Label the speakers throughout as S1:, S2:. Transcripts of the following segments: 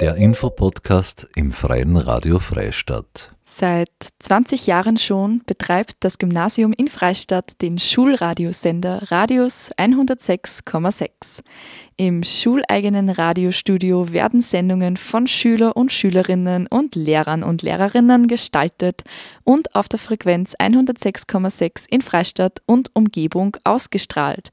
S1: Der Infopodcast im Freien Radio Freistadt.
S2: Seit 20 Jahren schon betreibt das Gymnasium in Freistadt den Schulradiosender Radius 106,6. Im schuleigenen Radiostudio werden Sendungen von Schüler und Schülerinnen und Lehrern und Lehrerinnen gestaltet und auf der Frequenz 106,6 in Freistadt und Umgebung ausgestrahlt.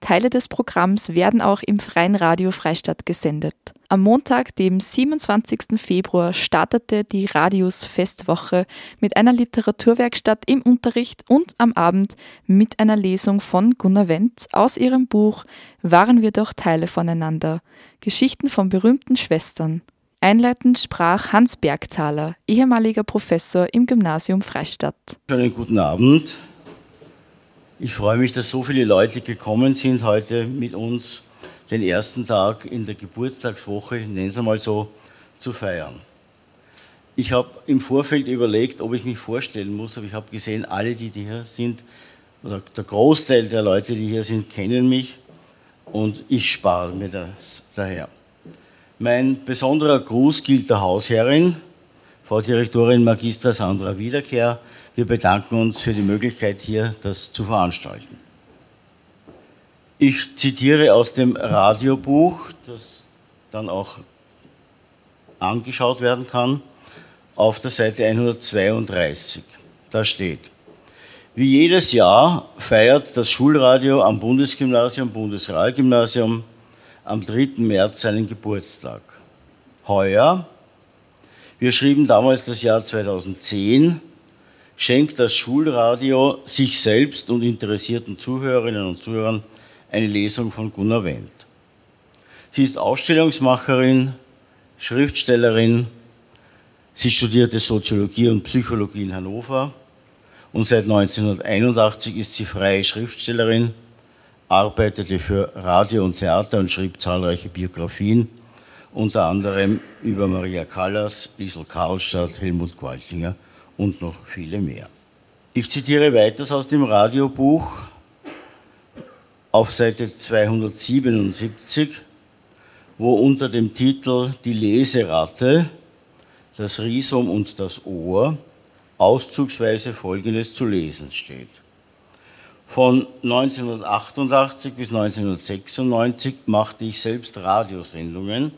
S2: Teile des Programms werden auch im Freien Radio Freistadt gesendet. Am Montag, dem 27. Februar, startete die Radius Festwoche mit einer Literaturwerkstatt im Unterricht und am Abend mit einer Lesung von Gunnar Wendt aus ihrem Buch Waren wir doch Teile voneinander? Geschichten von berühmten Schwestern. Einleitend sprach Hans Bergthaler, ehemaliger Professor im Gymnasium Freistadt.
S3: Schönen guten Abend. Ich freue mich, dass so viele Leute gekommen sind heute mit uns den ersten Tag in der Geburtstagswoche, nennen Sie mal so, zu feiern. Ich habe im Vorfeld überlegt, ob ich mich vorstellen muss, aber ich habe gesehen, alle, die hier sind, oder der Großteil der Leute, die hier sind, kennen mich und ich spare mir das daher. Mein besonderer Gruß gilt der Hausherrin, Frau Direktorin Magister Sandra Wiederkehr, wir bedanken uns für die Möglichkeit, hier das zu veranstalten. Ich zitiere aus dem Radiobuch, das dann auch angeschaut werden kann, auf der Seite 132. Da steht, wie jedes Jahr feiert das Schulradio am Bundesgymnasium, Bundesrealgymnasium am 3. März seinen Geburtstag. Heuer, wir schrieben damals das Jahr 2010, schenkt das Schulradio sich selbst und interessierten Zuhörerinnen und Zuhörern eine Lesung von Gunnar Wendt. Sie ist Ausstellungsmacherin, Schriftstellerin, sie studierte Soziologie und Psychologie in Hannover und seit 1981 ist sie freie Schriftstellerin, arbeitete für Radio und Theater und schrieb zahlreiche Biografien, unter anderem über Maria Callas, Liesel Karlstadt, Helmut Qualtinger und noch viele mehr. Ich zitiere weiters aus dem Radiobuch auf Seite 277, wo unter dem Titel Die Leseratte, das Rhizom und das Ohr auszugsweise Folgendes zu lesen steht. Von 1988 bis 1996 machte ich selbst Radiosendungen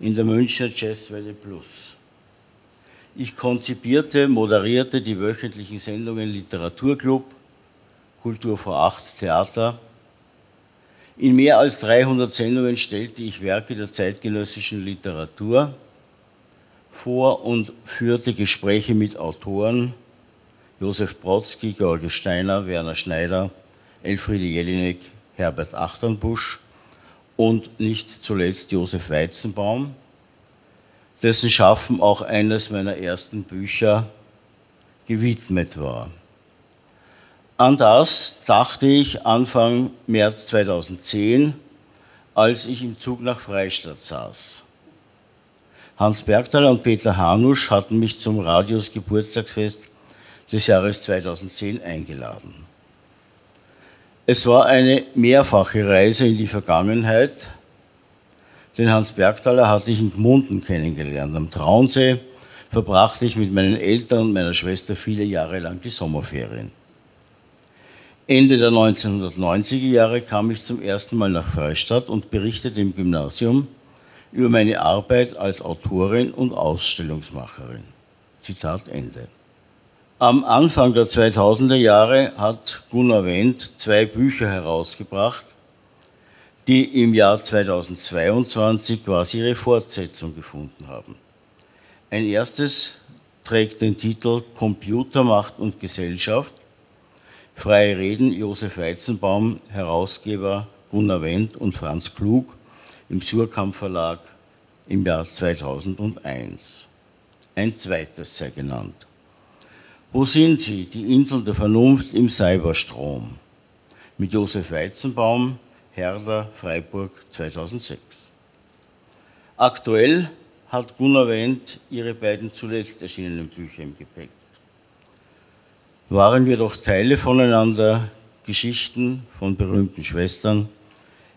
S3: in der Münchner Jazzwelle Plus. Ich konzipierte, moderierte die wöchentlichen Sendungen Literaturclub, Kultur vor Acht, Theater. In mehr als 300 Sendungen stellte ich Werke der zeitgenössischen Literatur vor und führte Gespräche mit Autoren, Josef Brodsky, George Steiner, Werner Schneider, Elfriede Jelinek, Herbert Achternbusch und nicht zuletzt Josef Weizenbaum dessen Schaffen auch eines meiner ersten Bücher gewidmet war. An das dachte ich Anfang März 2010, als ich im Zug nach Freistadt saß. Hans Bergthaler und Peter Hanusch hatten mich zum Radios Geburtstagsfest des Jahres 2010 eingeladen. Es war eine mehrfache Reise in die Vergangenheit, den Hans Bergthaler hatte ich in Gmunden kennengelernt. Am Traunsee verbrachte ich mit meinen Eltern und meiner Schwester viele Jahre lang die Sommerferien. Ende der 1990er Jahre kam ich zum ersten Mal nach Freistadt und berichtete im Gymnasium über meine Arbeit als Autorin und Ausstellungsmacherin. Zitat Ende. Am Anfang der 2000er Jahre hat Gunnar Wendt zwei Bücher herausgebracht, die im Jahr 2022 quasi ihre Fortsetzung gefunden haben. Ein erstes trägt den Titel Computermacht und Gesellschaft. Freie Reden Josef Weizenbaum, Herausgeber Gunnar Wendt und Franz Klug im Surkamp Verlag im Jahr 2001. Ein zweites sei genannt. Wo sind Sie, die Inseln der Vernunft im Cyberstrom? Mit Josef Weizenbaum, Herder, Freiburg 2006. Aktuell hat Gunnar Wendt ihre beiden zuletzt erschienenen Bücher im Gepäck. Waren wir doch Teile voneinander, Geschichten von berühmten Schwestern,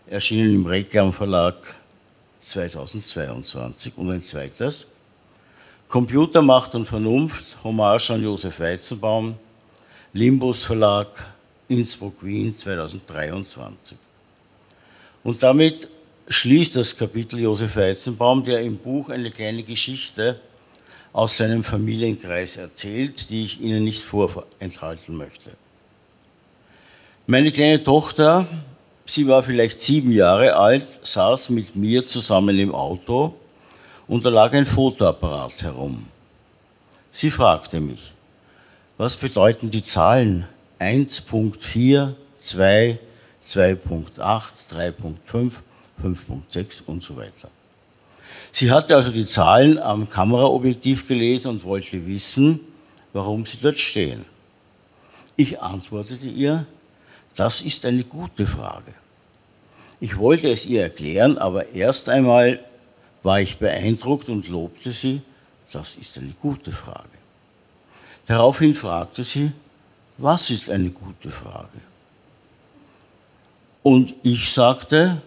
S3: erschienen im Reklam Verlag 2022. Und ein zweites, Computermacht und Vernunft, Hommage an Josef Weizenbaum, Limbus Verlag, Innsbruck, Wien 2023. Und damit schließt das Kapitel Josef Weizenbaum, der im Buch eine kleine Geschichte aus seinem Familienkreis erzählt, die ich Ihnen nicht vorenthalten möchte. Meine kleine Tochter, sie war vielleicht sieben Jahre alt, saß mit mir zusammen im Auto und da lag ein Fotoapparat herum. Sie fragte mich, was bedeuten die Zahlen 1.4, 2, 2.8, 3.5, 5.6 und so weiter. Sie hatte also die Zahlen am Kameraobjektiv gelesen und wollte wissen, warum sie dort stehen. Ich antwortete ihr, das ist eine gute Frage. Ich wollte es ihr erklären, aber erst einmal war ich beeindruckt und lobte sie, das ist eine gute Frage. Daraufhin fragte sie, was ist eine gute Frage? Und ich sagte,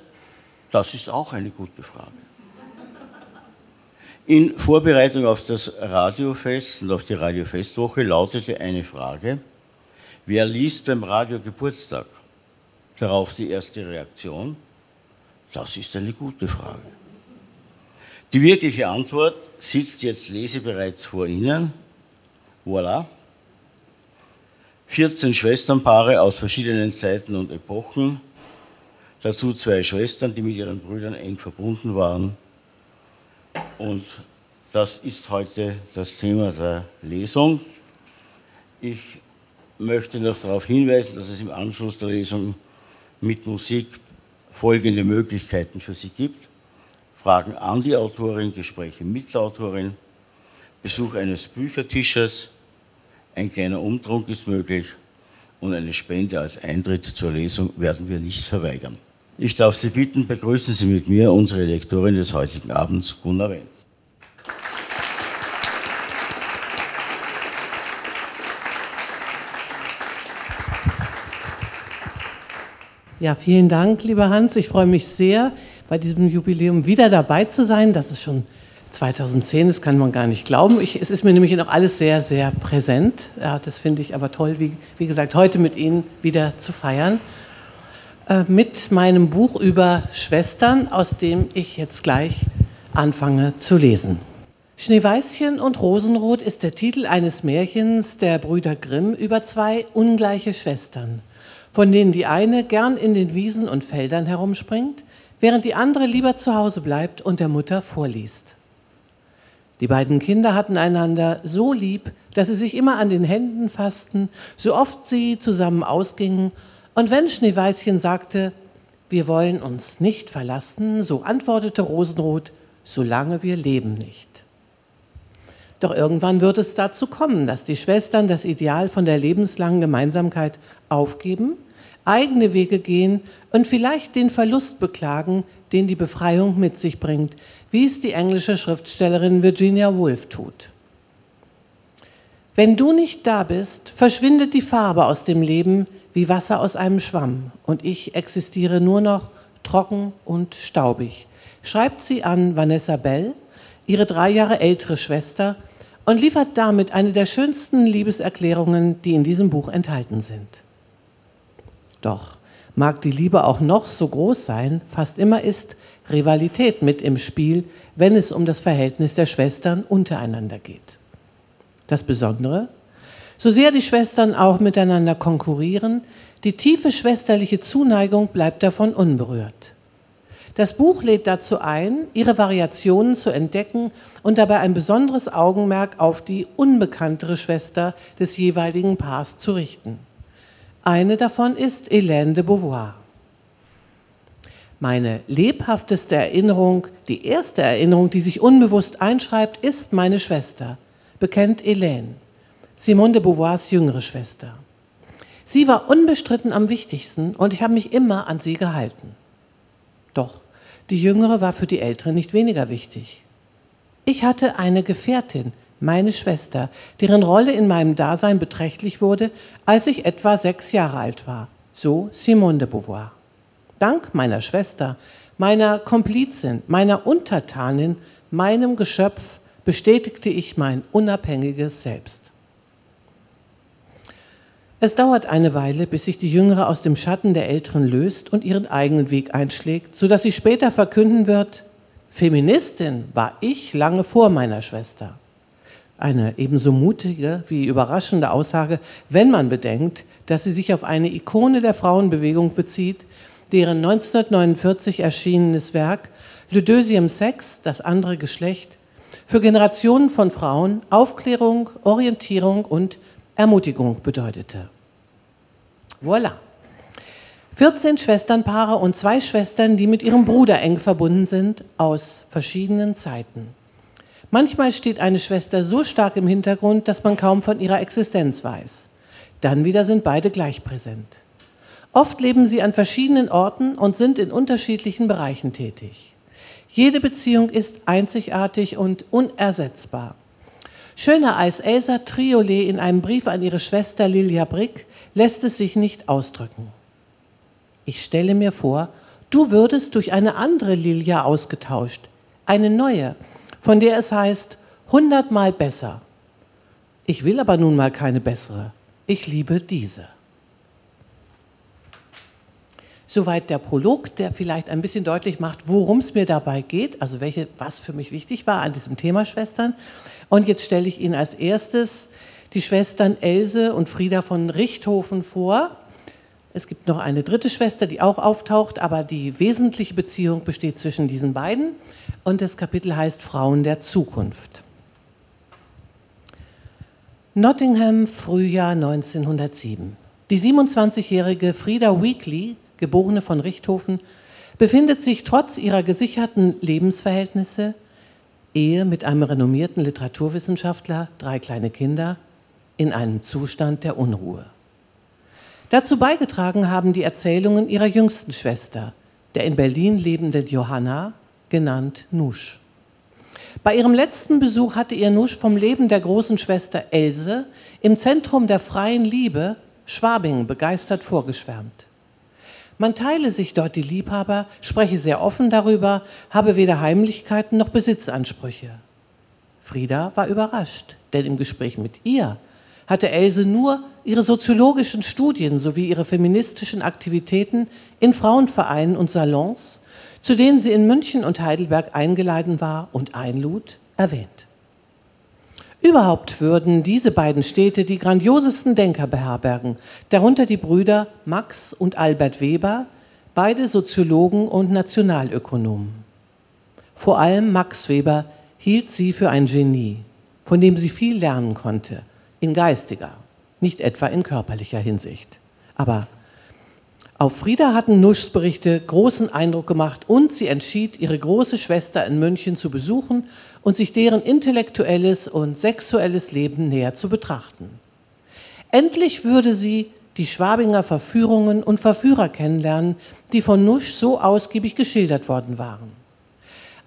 S3: das ist auch eine gute Frage. In Vorbereitung auf das Radiofest und auf die Radiofestwoche lautete eine Frage, wer liest beim Radio Geburtstag? Darauf die erste Reaktion, das ist eine gute Frage. Die wirkliche Antwort sitzt jetzt lesebereits vor Ihnen. Voilà. 14 Schwesternpaare aus verschiedenen Zeiten und Epochen, dazu zwei Schwestern, die mit ihren Brüdern eng verbunden waren. Und das ist heute das Thema der Lesung. Ich möchte noch darauf hinweisen, dass es im Anschluss der Lesung mit Musik folgende Möglichkeiten für Sie gibt. Fragen an die Autorin, Gespräche mit der Autorin, Besuch eines Büchertisches, ein kleiner Umtrunk ist möglich und eine Spende als Eintritt zur Lesung werden wir nicht verweigern. Ich darf Sie bitten, begrüßen Sie mit mir unsere Lektorin des heutigen Abends, Gunnar Wendt.
S4: Ja, vielen Dank, lieber Hans. Ich freue mich sehr, bei diesem Jubiläum wieder dabei zu sein. Das ist schon 2010, das kann man gar nicht glauben. Ich, es ist mir nämlich noch alles sehr, sehr präsent. Ja, das finde ich aber toll, wie, wie gesagt, heute mit Ihnen wieder zu feiern. Äh, mit meinem Buch über Schwestern, aus dem ich jetzt gleich anfange zu lesen. Schneeweißchen und Rosenrot ist der Titel eines Märchens der Brüder Grimm über zwei ungleiche Schwestern, von denen die eine gern in den Wiesen und Feldern herumspringt, während die andere lieber zu Hause bleibt und der Mutter vorliest. Die beiden Kinder hatten einander so lieb, dass sie sich immer an den Händen fassten, so oft sie zusammen ausgingen. Und wenn Schneeweißchen sagte, wir wollen uns nicht verlassen, so antwortete Rosenrot, solange wir leben nicht. Doch irgendwann wird es dazu kommen, dass die Schwestern das Ideal von der lebenslangen Gemeinsamkeit aufgeben, eigene Wege gehen und vielleicht den Verlust beklagen, den die Befreiung mit sich bringt, wie es die englische Schriftstellerin Virginia Woolf tut. Wenn du nicht da bist, verschwindet die Farbe aus dem Leben wie Wasser aus einem Schwamm und ich existiere nur noch trocken und staubig, schreibt sie an Vanessa Bell, ihre drei Jahre ältere Schwester, und liefert damit eine der schönsten Liebeserklärungen, die in diesem Buch enthalten sind. Doch mag die Liebe auch noch so groß sein, fast immer ist Rivalität mit im Spiel, wenn es um das Verhältnis der Schwestern untereinander geht. Das Besondere, so sehr die Schwestern auch miteinander konkurrieren, die tiefe schwesterliche Zuneigung bleibt davon unberührt. Das Buch lädt dazu ein, ihre Variationen zu entdecken und dabei ein besonderes Augenmerk auf die unbekanntere Schwester des jeweiligen Paars zu richten. Eine davon ist Hélène de Beauvoir. Meine lebhafteste Erinnerung, die erste Erinnerung, die sich unbewusst einschreibt, ist meine Schwester, bekennt Hélène, Simone de Beauvoirs jüngere Schwester. Sie war unbestritten am wichtigsten und ich habe mich immer an sie gehalten. Doch die jüngere war für die ältere nicht weniger wichtig. Ich hatte eine Gefährtin, meine Schwester, deren Rolle in meinem Dasein beträchtlich wurde, als ich etwa sechs Jahre alt war. So Simone de Beauvoir. Dank meiner Schwester meiner Komplizin, meiner Untertanin, meinem Geschöpf bestätigte ich mein unabhängiges Selbst. Es dauert eine Weile, bis sich die Jüngere aus dem Schatten der Älteren löst und ihren eigenen Weg einschlägt, sodass sie später verkünden wird, Feministin war ich lange vor meiner Schwester. Eine ebenso mutige wie überraschende Aussage, wenn man bedenkt, dass sie sich auf eine Ikone der Frauenbewegung bezieht, deren 1949 erschienenes Werk Le Deuxième Sex, das andere Geschlecht, für Generationen von Frauen Aufklärung, Orientierung und Ermutigung bedeutete. Voilà. 14 Schwesternpaare und zwei Schwestern, die mit ihrem Bruder eng verbunden sind, aus verschiedenen Zeiten. Manchmal steht eine Schwester so stark im Hintergrund, dass man kaum von ihrer Existenz weiß. Dann wieder sind beide gleich präsent. Oft leben sie an verschiedenen Orten und sind in unterschiedlichen Bereichen tätig. Jede Beziehung ist einzigartig und unersetzbar. Schöner als Elsa Triolet in einem Brief an ihre Schwester Lilia Brick lässt es sich nicht ausdrücken. Ich stelle mir vor, du würdest durch eine andere Lilia ausgetauscht, eine neue, von der es heißt, hundertmal besser. Ich will aber nun mal keine bessere. Ich liebe diese. Soweit der Prolog, der vielleicht ein bisschen deutlich macht, worum es mir dabei geht, also welche, was für mich wichtig war an diesem Thema Schwestern. Und jetzt stelle ich Ihnen als erstes die Schwestern Else und Frieda von Richthofen vor. Es gibt noch eine dritte Schwester, die auch auftaucht, aber die wesentliche Beziehung besteht zwischen diesen beiden. Und das Kapitel heißt Frauen der Zukunft. Nottingham, Frühjahr 1907. Die 27-jährige Frieda Weekly geborene von Richthofen, befindet sich trotz ihrer gesicherten Lebensverhältnisse, Ehe mit einem renommierten Literaturwissenschaftler, drei kleine Kinder, in einem Zustand der Unruhe. Dazu beigetragen haben die Erzählungen ihrer jüngsten Schwester, der in Berlin lebenden Johanna, genannt Nusch. Bei ihrem letzten Besuch hatte ihr Nusch vom Leben der großen Schwester Else im Zentrum der freien Liebe Schwabing begeistert vorgeschwärmt. Man teile sich dort die Liebhaber, spreche sehr offen darüber, habe weder Heimlichkeiten noch Besitzansprüche. Frieda war überrascht, denn im Gespräch mit ihr hatte Else nur ihre soziologischen Studien sowie ihre feministischen Aktivitäten in Frauenvereinen und Salons, zu denen sie in München und Heidelberg eingeladen war und einlud, erwähnt. Überhaupt würden diese beiden Städte die grandiosesten Denker beherbergen, darunter die Brüder Max und Albert Weber, beide Soziologen und Nationalökonomen. Vor allem Max Weber hielt sie für ein Genie, von dem sie viel lernen konnte, in geistiger, nicht etwa in körperlicher Hinsicht. Aber auf Frieda hatten Nuschs Berichte großen Eindruck gemacht und sie entschied, ihre große Schwester in München zu besuchen und sich deren intellektuelles und sexuelles Leben näher zu betrachten. Endlich würde sie die Schwabinger Verführungen und Verführer kennenlernen, die von Nusch so ausgiebig geschildert worden waren.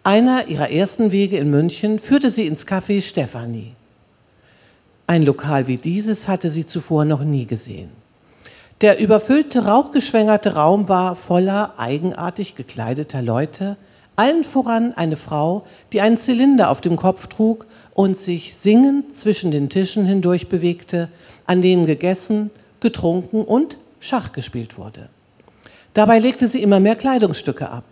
S4: Einer ihrer ersten Wege in München führte sie ins Café Stefanie. Ein Lokal wie dieses hatte sie zuvor noch nie gesehen. Der überfüllte, rauchgeschwängerte Raum war voller eigenartig gekleideter Leute, allen voran eine Frau, die einen Zylinder auf dem Kopf trug und sich singend zwischen den Tischen hindurch bewegte, an denen gegessen, getrunken und Schach gespielt wurde. Dabei legte sie immer mehr Kleidungsstücke ab.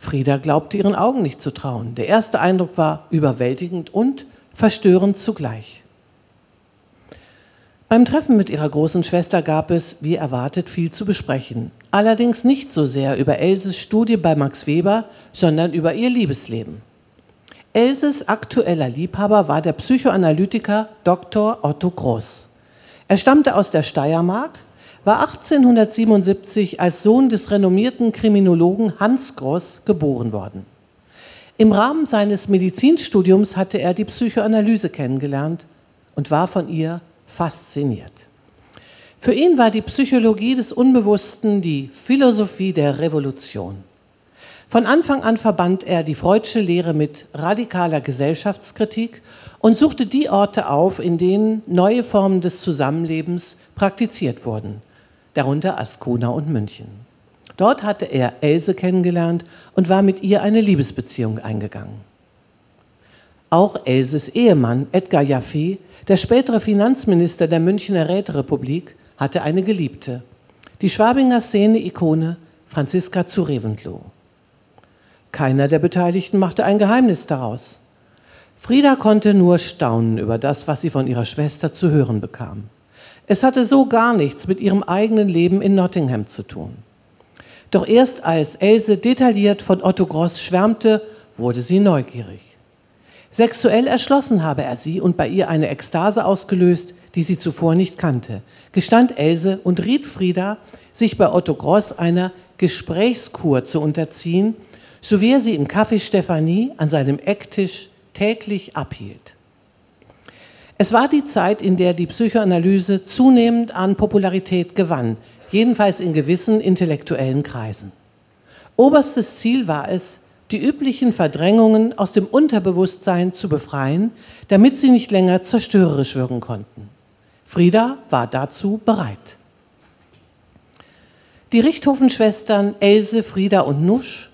S4: Frieda glaubte ihren Augen nicht zu trauen. Der erste Eindruck war überwältigend und verstörend zugleich. Beim Treffen mit ihrer großen Schwester gab es, wie erwartet, viel zu besprechen. Allerdings nicht so sehr über Elses Studie bei Max Weber, sondern über ihr Liebesleben. Elses aktueller Liebhaber war der Psychoanalytiker Dr. Otto Groß. Er stammte aus der Steiermark, war 1877 als Sohn des renommierten Kriminologen Hans Groß geboren worden. Im Rahmen seines Medizinstudiums hatte er die Psychoanalyse kennengelernt und war von ihr fasziniert. Für ihn war die Psychologie des Unbewussten die Philosophie der Revolution. Von Anfang an verband er die Freudsche Lehre mit radikaler Gesellschaftskritik und suchte die Orte auf, in denen neue Formen des Zusammenlebens praktiziert wurden, darunter Ascona und München. Dort hatte er Else kennengelernt und war mit ihr eine Liebesbeziehung eingegangen. Auch Elses Ehemann Edgar Jaffe, der spätere Finanzminister der Münchner Räterepublik, hatte eine Geliebte, die Schwabinger Szene-Ikone Franziska zu Reventlow. Keiner der Beteiligten machte ein Geheimnis daraus. Frieda konnte nur staunen über das, was sie von ihrer Schwester zu hören bekam. Es hatte so gar nichts mit ihrem eigenen Leben in Nottingham zu tun. Doch erst als Else detailliert von Otto Gross schwärmte, wurde sie neugierig. Sexuell erschlossen habe er sie und bei ihr eine Ekstase ausgelöst, die sie zuvor nicht kannte, gestand Else und riet Frieda, sich bei Otto Gross einer Gesprächskur zu unterziehen, so wie er sie im Café Stephanie an seinem Ecktisch täglich abhielt. Es war die Zeit, in der die Psychoanalyse zunehmend an Popularität gewann, jedenfalls in gewissen intellektuellen Kreisen. Oberstes Ziel war es, die üblichen Verdrängungen aus dem Unterbewusstsein zu befreien, damit sie nicht länger zerstörerisch wirken konnten. Frieda war dazu bereit. Die Richthofen-Schwestern Else, Frieda und Nusch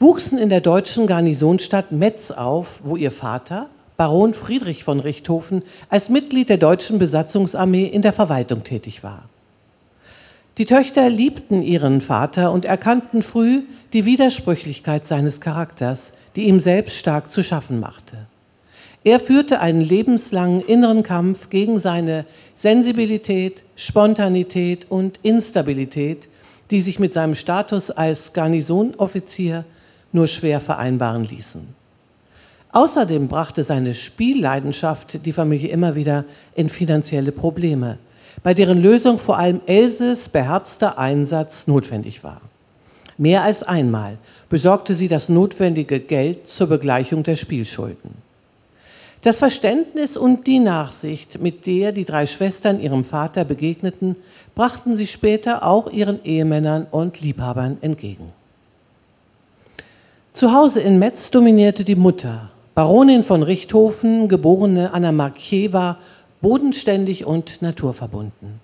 S4: wuchsen in der deutschen Garnisonstadt Metz auf, wo ihr Vater, Baron Friedrich von Richthofen, als Mitglied der deutschen Besatzungsarmee in der Verwaltung tätig war. Die Töchter liebten ihren Vater und erkannten früh die Widersprüchlichkeit seines Charakters, die ihm selbst stark zu schaffen machte. Er führte einen lebenslangen inneren Kampf gegen seine Sensibilität, Spontanität und Instabilität, die sich mit seinem Status als Garnisonoffizier nur schwer vereinbaren ließen. Außerdem brachte seine Spielleidenschaft die Familie immer wieder in finanzielle Probleme bei deren Lösung vor allem Elses beherzter Einsatz notwendig war. Mehr als einmal besorgte sie das notwendige Geld zur Begleichung der Spielschulden. Das Verständnis und die Nachsicht, mit der die drei Schwestern ihrem Vater begegneten, brachten sie später auch ihren Ehemännern und Liebhabern entgegen. Zu Hause in Metz dominierte die Mutter, Baronin von Richthofen, geborene Anna Markieva bodenständig und naturverbunden.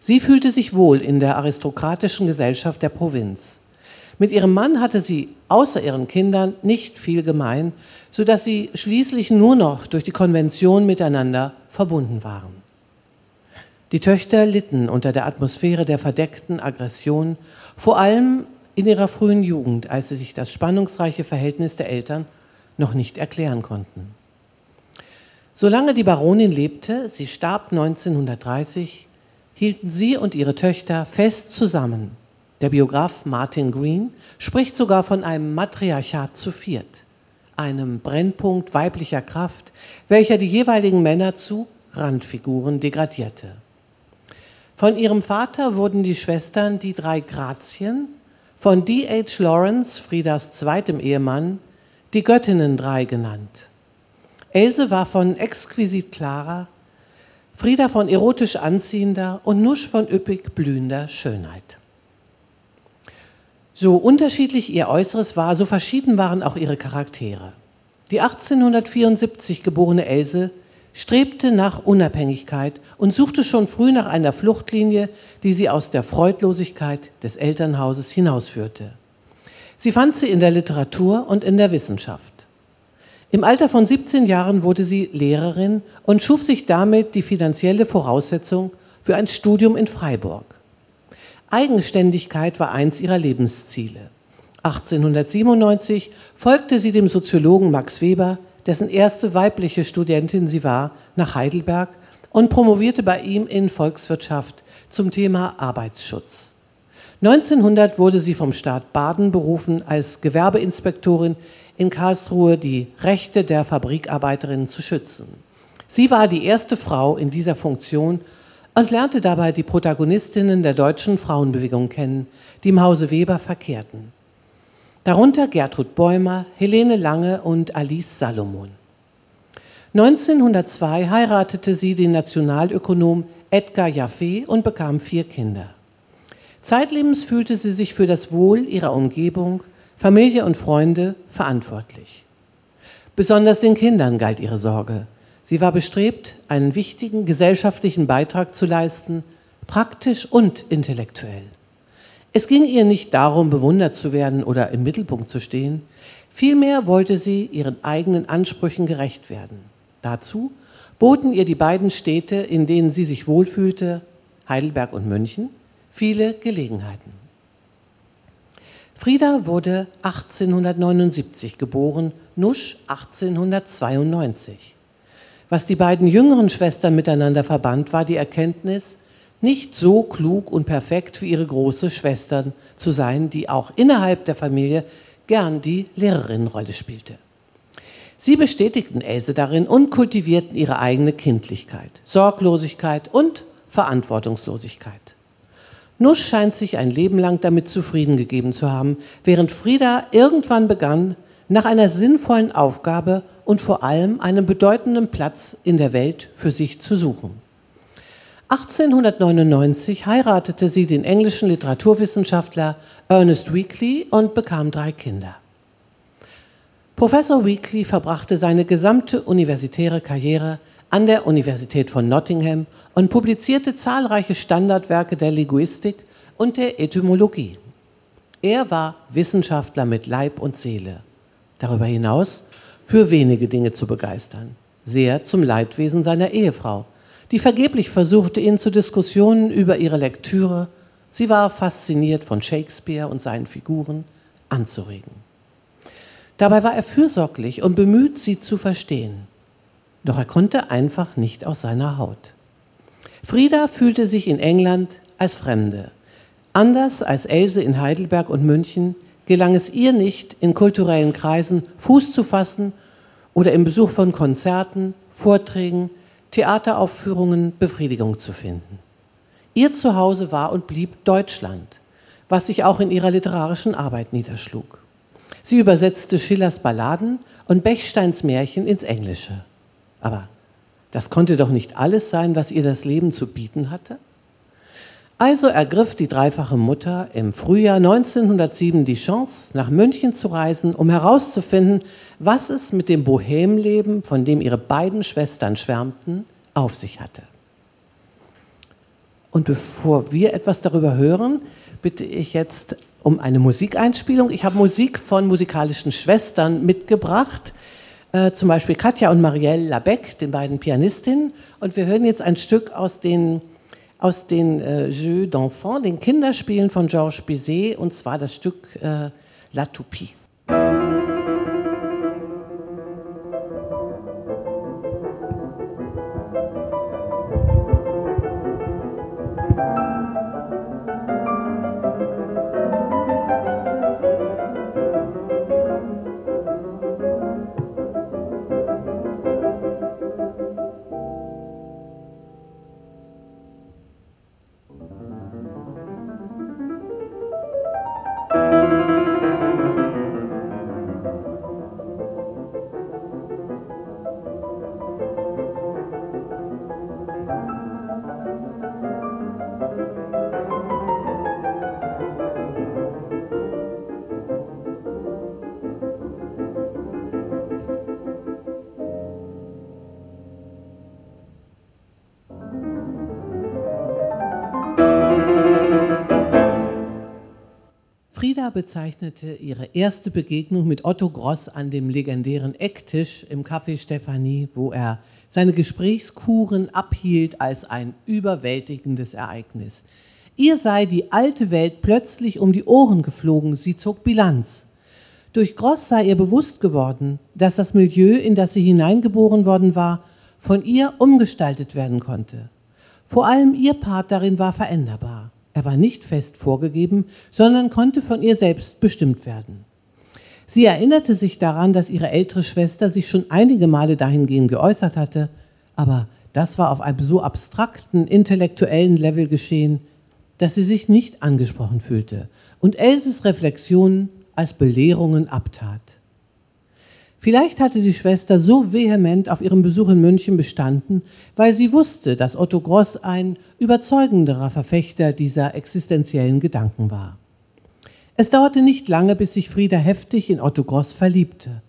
S4: Sie fühlte sich wohl in der aristokratischen Gesellschaft der Provinz. Mit ihrem Mann hatte sie außer ihren Kindern nicht viel gemein, so dass sie schließlich nur noch durch die Konvention miteinander verbunden waren. Die Töchter litten unter der Atmosphäre der verdeckten Aggression, vor allem in ihrer frühen Jugend, als sie sich das spannungsreiche Verhältnis der Eltern noch nicht erklären konnten. Solange die Baronin lebte, sie starb 1930, hielten sie und ihre Töchter fest zusammen. Der Biograf Martin Green spricht sogar von einem Matriarchat zu viert, einem Brennpunkt weiblicher Kraft, welcher die jeweiligen Männer zu Randfiguren degradierte. Von ihrem Vater wurden die Schwestern die drei Grazien, von D.H. Lawrence, Friedas zweitem Ehemann, die Göttinnen drei genannt. Else war von exquisit klarer, Frieda von erotisch anziehender und Nusch von üppig blühender Schönheit. So unterschiedlich ihr Äußeres war, so verschieden waren auch ihre Charaktere. Die 1874 geborene Else strebte nach Unabhängigkeit und suchte schon früh nach einer Fluchtlinie, die sie aus der Freudlosigkeit des Elternhauses hinausführte. Sie fand sie in der Literatur und in der Wissenschaft. Im Alter von 17 Jahren wurde sie Lehrerin und schuf sich damit die finanzielle Voraussetzung für ein Studium in Freiburg. Eigenständigkeit war eins ihrer Lebensziele. 1897 folgte sie dem Soziologen Max Weber, dessen erste weibliche Studentin sie war, nach Heidelberg und promovierte bei ihm in Volkswirtschaft zum Thema Arbeitsschutz. 1900 wurde sie vom Staat Baden berufen, als Gewerbeinspektorin in Karlsruhe die Rechte der Fabrikarbeiterinnen zu schützen. Sie war die erste Frau in dieser Funktion und lernte dabei die Protagonistinnen der deutschen Frauenbewegung kennen, die im Hause Weber verkehrten. Darunter Gertrud Bäumer, Helene Lange und Alice Salomon. 1902 heiratete sie den Nationalökonom Edgar Jaffe und bekam vier Kinder. Zeitlebens fühlte sie sich für das Wohl ihrer Umgebung Familie und Freunde verantwortlich. Besonders den Kindern galt ihre Sorge. Sie war bestrebt, einen wichtigen gesellschaftlichen Beitrag zu leisten, praktisch und intellektuell. Es ging ihr nicht darum, bewundert zu werden oder im Mittelpunkt zu stehen. Vielmehr wollte sie ihren eigenen Ansprüchen gerecht werden. Dazu boten ihr die beiden Städte, in denen sie sich wohlfühlte, Heidelberg und München, viele Gelegenheiten. Frieda wurde 1879 geboren, Nusch 1892. Was die beiden jüngeren Schwestern miteinander verband, war die Erkenntnis, nicht so klug und perfekt wie ihre große Schwestern zu sein, die auch innerhalb der Familie gern die Lehrerinnenrolle spielte. Sie bestätigten Else darin und kultivierten ihre eigene Kindlichkeit, Sorglosigkeit und Verantwortungslosigkeit. Nusch scheint sich ein Leben lang damit zufrieden gegeben zu haben, während Frieda irgendwann begann, nach einer sinnvollen Aufgabe und vor allem einen bedeutenden Platz in der Welt für sich zu suchen. 1899 heiratete sie den englischen Literaturwissenschaftler Ernest Weekly und bekam drei Kinder. Professor Weekly verbrachte seine gesamte universitäre Karriere an der Universität von Nottingham und publizierte zahlreiche Standardwerke der Linguistik und der Etymologie. Er war Wissenschaftler mit Leib und Seele. Darüber hinaus für wenige Dinge zu begeistern. Sehr zum Leidwesen seiner Ehefrau, die vergeblich versuchte, ihn zu Diskussionen über ihre Lektüre, sie war fasziniert von Shakespeare und seinen Figuren, anzuregen. Dabei war er fürsorglich und bemüht, sie zu verstehen. Doch er konnte einfach nicht aus seiner Haut. Frieda fühlte sich in England als Fremde. Anders als Else in Heidelberg und München gelang es ihr nicht, in kulturellen Kreisen Fuß zu fassen oder im Besuch von Konzerten, Vorträgen, Theateraufführungen Befriedigung zu finden. Ihr Zuhause war und blieb Deutschland, was sich auch in ihrer literarischen Arbeit niederschlug. Sie übersetzte Schillers Balladen und Bechsteins Märchen ins Englische. Aber das konnte doch nicht alles sein, was ihr das Leben zu bieten hatte? Also ergriff die dreifache Mutter im Frühjahr 1907 die Chance, nach München zu reisen, um herauszufinden, was es mit dem Bohemleben, von dem ihre beiden Schwestern schwärmten, auf sich hatte. Und bevor wir etwas darüber hören, bitte ich jetzt um eine Musikeinspielung. Ich habe Musik von musikalischen Schwestern mitgebracht äh, zum Beispiel Katja und Marielle Labec, den beiden Pianistinnen. Und wir hören jetzt ein Stück aus den, aus den äh, Jeux d'enfants, den Kinderspielen von Georges Bizet, und zwar das Stück äh, La Toupie. Frieda bezeichnete ihre erste Begegnung mit Otto Gross an dem legendären Ecktisch im Café Stephanie, wo er seine Gesprächskuren abhielt, als ein überwältigendes Ereignis. Ihr sei die alte Welt plötzlich um die Ohren geflogen, sie zog Bilanz. Durch Gross sei ihr bewusst geworden, dass das Milieu, in das sie hineingeboren worden war, von ihr umgestaltet werden konnte. Vor allem ihr Part darin war veränderbar. Er war nicht fest vorgegeben, sondern konnte von ihr selbst bestimmt werden. Sie erinnerte sich daran, dass ihre ältere Schwester sich schon einige Male dahingehend geäußert hatte, aber das war auf einem so abstrakten, intellektuellen Level geschehen, dass sie sich nicht angesprochen fühlte und Elses Reflexionen als Belehrungen abtat. Vielleicht hatte die Schwester so vehement auf ihrem Besuch in München bestanden, weil sie wusste, dass Otto Gross ein überzeugenderer Verfechter dieser existenziellen Gedanken war. Es dauerte nicht lange, bis sich Frieda heftig in Otto Gross verliebte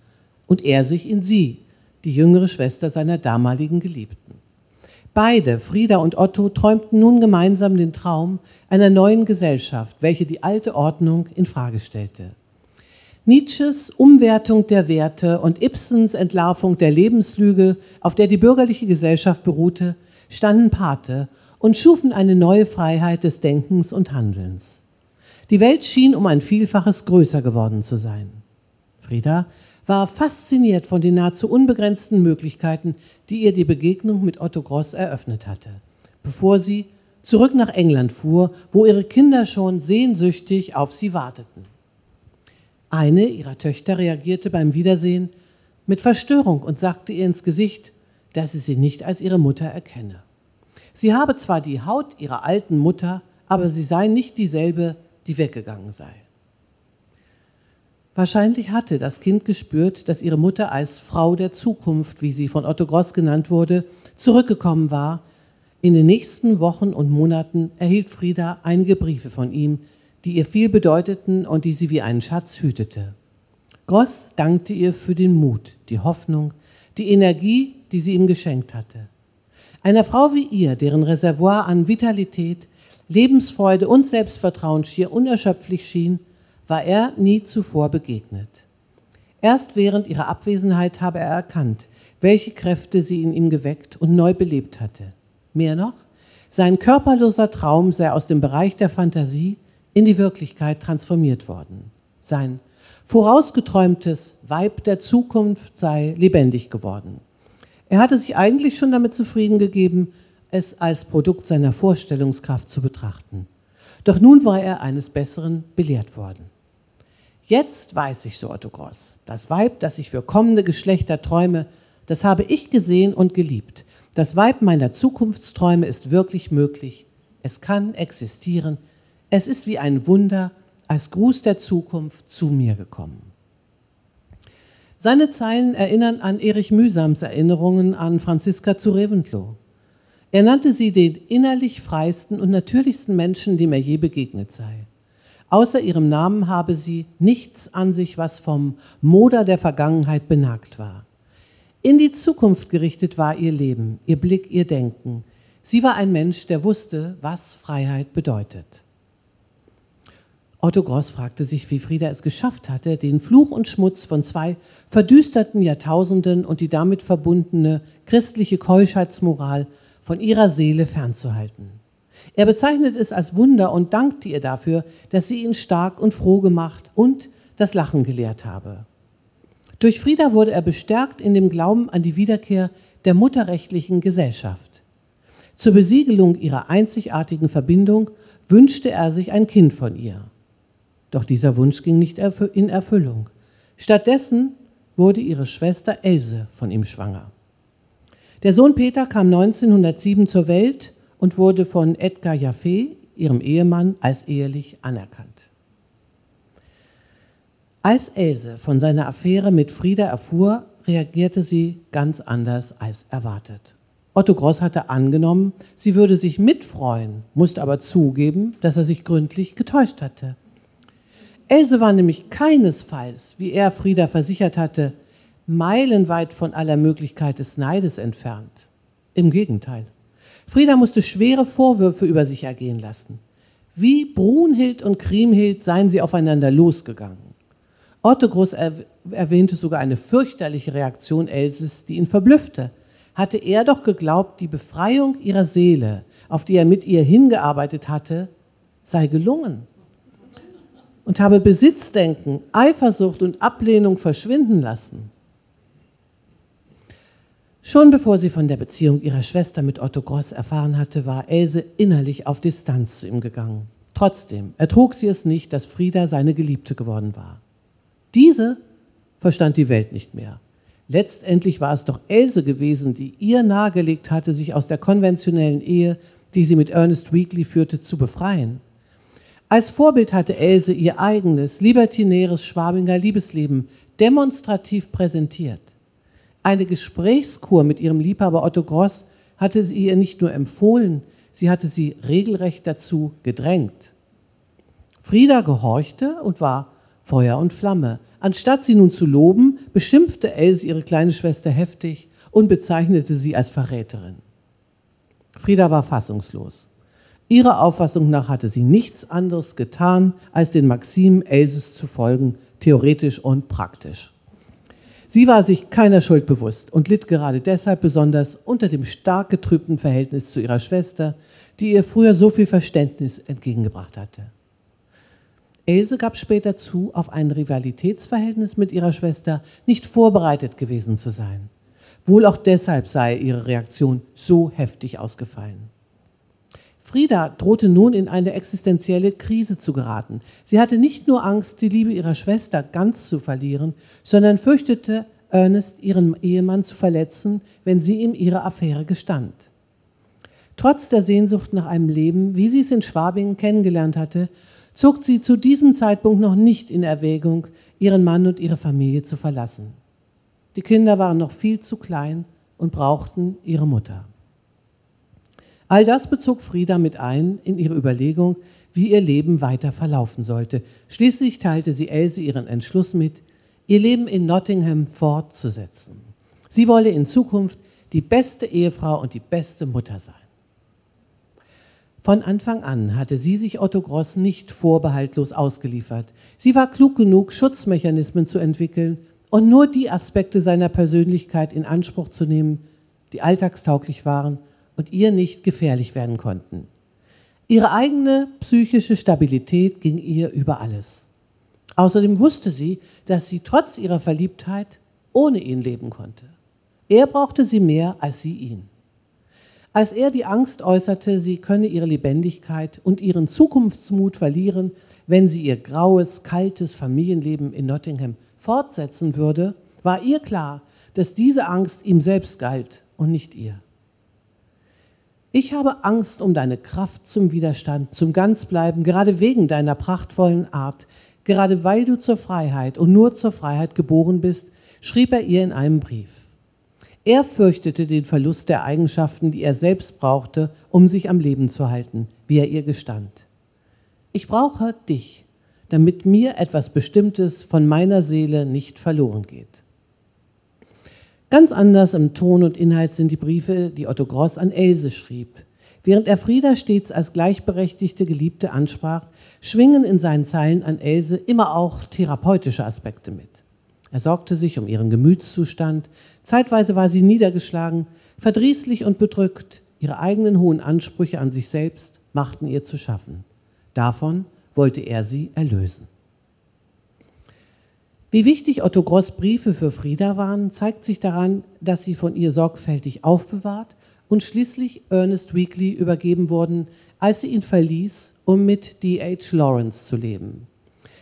S4: und er sich in sie, die jüngere Schwester seiner damaligen Geliebten. Beide, Frieda und Otto, träumten nun gemeinsam den Traum einer neuen Gesellschaft, welche die alte Ordnung in Frage stellte. Nietzsches Umwertung der Werte und Ibsens Entlarvung der Lebenslüge, auf der die bürgerliche Gesellschaft beruhte, standen Pate und schufen eine neue Freiheit des Denkens und Handelns. Die Welt schien um ein Vielfaches größer geworden zu sein. Frieda war fasziniert von den nahezu unbegrenzten Möglichkeiten, die ihr die Begegnung mit Otto Gross eröffnet hatte, bevor sie zurück nach England fuhr, wo ihre Kinder schon sehnsüchtig auf sie warteten. Eine ihrer Töchter reagierte beim Wiedersehen mit Verstörung und sagte ihr ins Gesicht, dass sie sie nicht als ihre Mutter erkenne. Sie habe zwar die Haut ihrer alten Mutter, aber sie sei nicht dieselbe, die weggegangen sei. Wahrscheinlich hatte das Kind gespürt, dass ihre Mutter als Frau der Zukunft, wie sie von Otto Gross genannt wurde, zurückgekommen war. In den nächsten Wochen und Monaten erhielt Frieda einige Briefe von ihm, die ihr viel bedeuteten und die sie wie einen Schatz hütete. Gross dankte ihr für den Mut, die Hoffnung, die Energie, die sie ihm geschenkt hatte. Einer Frau wie ihr, deren Reservoir an Vitalität, Lebensfreude und Selbstvertrauen schier unerschöpflich schien, war er nie zuvor begegnet. Erst während ihrer Abwesenheit habe er erkannt, welche Kräfte sie in ihm geweckt und neu belebt hatte. Mehr noch, sein körperloser Traum sei aus dem Bereich der Fantasie in die Wirklichkeit transformiert worden. Sein vorausgeträumtes Weib der Zukunft sei lebendig geworden. Er hatte sich eigentlich schon damit zufrieden gegeben, es als Produkt seiner Vorstellungskraft zu betrachten. Doch nun war er eines Besseren belehrt worden. Jetzt weiß ich, so Otto Gross, das Weib, das ich für kommende Geschlechter träume, das habe ich gesehen und geliebt. Das Weib meiner Zukunftsträume ist wirklich möglich. Es kann existieren. Es ist wie ein Wunder als Gruß der Zukunft zu mir gekommen. Seine Zeilen erinnern an Erich Mühsams Erinnerungen an Franziska zu Reventlow. Er nannte sie den innerlich freisten und natürlichsten Menschen, dem er je begegnet sei. Außer ihrem Namen habe sie nichts an sich, was vom Moder der Vergangenheit benagt war. In die Zukunft gerichtet war ihr Leben, ihr Blick, ihr Denken. Sie war ein Mensch, der wusste, was Freiheit bedeutet. Otto Gross fragte sich, wie Frieda es geschafft hatte, den Fluch und Schmutz von zwei verdüsterten Jahrtausenden und die damit verbundene christliche Keuschheitsmoral von ihrer Seele fernzuhalten. Er bezeichnet es als Wunder und dankte ihr dafür, dass sie ihn stark und froh gemacht und das Lachen gelehrt habe. Durch Frieda wurde er bestärkt in dem Glauben an die Wiederkehr der mutterrechtlichen Gesellschaft. Zur Besiegelung ihrer einzigartigen Verbindung wünschte er sich ein Kind von ihr. Doch dieser Wunsch ging nicht in Erfüllung. Stattdessen wurde ihre Schwester Else von ihm schwanger. Der Sohn Peter kam 1907 zur Welt und wurde von Edgar Jaffe, ihrem Ehemann, als ehelich anerkannt. Als Else von seiner Affäre mit Frieda erfuhr, reagierte sie ganz anders als erwartet. Otto Gross hatte angenommen, sie würde sich mitfreuen, musste aber zugeben, dass er sich gründlich getäuscht hatte. Else war nämlich keinesfalls, wie er Frieda versichert hatte, meilenweit von aller Möglichkeit des Neides entfernt. Im Gegenteil. Frieda musste schwere Vorwürfe über sich ergehen lassen. Wie Brunhild und Kriemhild seien sie aufeinander losgegangen. Otto Groß erwähnte sogar eine fürchterliche Reaktion Elses, die ihn verblüffte. Hatte er doch geglaubt, die Befreiung ihrer Seele, auf die er mit ihr hingearbeitet hatte, sei gelungen und habe Besitzdenken, Eifersucht und Ablehnung verschwinden lassen. Schon bevor sie von der Beziehung ihrer Schwester mit Otto Gross erfahren hatte, war Else innerlich auf Distanz zu ihm gegangen. Trotzdem ertrug sie es nicht, dass Frieda seine Geliebte geworden war. Diese verstand die Welt nicht mehr. Letztendlich war es doch Else gewesen, die ihr nahegelegt hatte, sich aus der konventionellen Ehe, die sie mit Ernest Weekly führte, zu befreien. Als Vorbild hatte Else ihr eigenes, libertinäres Schwabinger Liebesleben demonstrativ präsentiert. Eine Gesprächskur mit ihrem Liebhaber Otto Gross hatte sie ihr nicht nur empfohlen, sie hatte sie regelrecht dazu gedrängt. Frieda gehorchte und war Feuer und Flamme. Anstatt sie nun zu loben, beschimpfte Else ihre kleine Schwester heftig und bezeichnete sie als Verräterin. Frieda war fassungslos. Ihrer Auffassung nach hatte sie nichts anderes getan, als den Maximen Elses zu folgen, theoretisch und praktisch. Sie war sich keiner Schuld bewusst und litt gerade deshalb besonders unter dem stark getrübten Verhältnis zu ihrer Schwester, die ihr früher so viel Verständnis entgegengebracht hatte. Else gab später zu, auf ein Rivalitätsverhältnis mit ihrer Schwester nicht vorbereitet gewesen zu sein. Wohl auch deshalb sei ihre Reaktion so heftig ausgefallen. Frieda drohte nun in eine existenzielle Krise zu geraten. Sie hatte nicht nur Angst, die Liebe ihrer Schwester ganz zu verlieren, sondern fürchtete, Ernest, ihren Ehemann, zu verletzen, wenn sie ihm ihre Affäre gestand. Trotz der Sehnsucht nach einem Leben, wie sie es in Schwabingen kennengelernt hatte, zog sie zu diesem Zeitpunkt noch nicht in Erwägung, ihren Mann und ihre Familie zu verlassen. Die Kinder waren noch viel zu klein und brauchten ihre Mutter. All das bezog Frieda mit ein in ihre Überlegung, wie ihr Leben weiter verlaufen sollte. Schließlich teilte sie Else ihren Entschluss mit, ihr Leben in Nottingham fortzusetzen. Sie wolle in Zukunft die beste Ehefrau und die beste Mutter sein. Von Anfang an hatte sie sich Otto Gross nicht vorbehaltlos ausgeliefert. Sie war klug genug, Schutzmechanismen zu entwickeln und nur die Aspekte seiner Persönlichkeit in Anspruch zu nehmen, die alltagstauglich waren und ihr nicht gefährlich werden konnten. Ihre eigene psychische Stabilität ging ihr über alles. Außerdem wusste sie, dass sie trotz ihrer Verliebtheit ohne ihn leben konnte. Er brauchte sie mehr als sie ihn. Als er die Angst äußerte, sie könne ihre Lebendigkeit und ihren Zukunftsmut verlieren, wenn sie ihr graues, kaltes Familienleben in Nottingham fortsetzen würde, war ihr klar, dass diese Angst ihm selbst galt und nicht ihr. Ich habe Angst um deine Kraft zum Widerstand, zum Ganzbleiben, gerade wegen deiner prachtvollen Art, gerade weil du zur Freiheit und nur zur Freiheit geboren bist, schrieb er ihr in einem Brief. Er fürchtete den Verlust der Eigenschaften, die er selbst brauchte, um sich am Leben zu halten, wie er ihr gestand. Ich brauche dich, damit mir etwas Bestimmtes von meiner Seele nicht verloren geht. Ganz anders im Ton und Inhalt sind die Briefe, die Otto Gross an Else schrieb. Während er Frieda stets als gleichberechtigte Geliebte ansprach, schwingen in seinen Zeilen an Else immer auch therapeutische Aspekte mit. Er sorgte sich um ihren Gemütszustand, Zeitweise war sie niedergeschlagen, verdrießlich und bedrückt. Ihre eigenen hohen Ansprüche an sich selbst machten ihr zu schaffen. Davon wollte er sie erlösen. Wie wichtig Otto Gross Briefe für Frieda waren, zeigt sich daran, dass sie von ihr sorgfältig aufbewahrt und schließlich Ernest Weekly übergeben wurden, als sie ihn verließ, um mit D.H. Lawrence zu leben.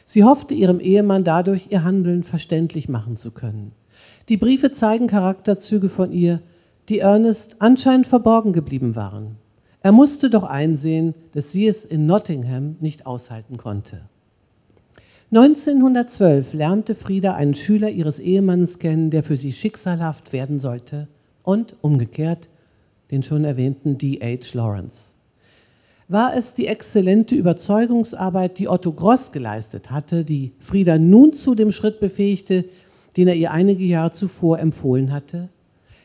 S4: Sie hoffte, ihrem Ehemann dadurch ihr Handeln verständlich machen zu können. Die Briefe zeigen Charakterzüge von ihr, die Ernest anscheinend verborgen geblieben waren. Er musste doch einsehen, dass sie es in Nottingham nicht aushalten konnte. 1912 lernte Frieda einen Schüler ihres Ehemanns kennen, der für sie schicksalhaft werden sollte, und umgekehrt den schon erwähnten D.H. Lawrence. War es die exzellente Überzeugungsarbeit, die Otto Gross geleistet hatte, die Frieda nun zu dem Schritt befähigte, den er ihr einige Jahre zuvor empfohlen hatte?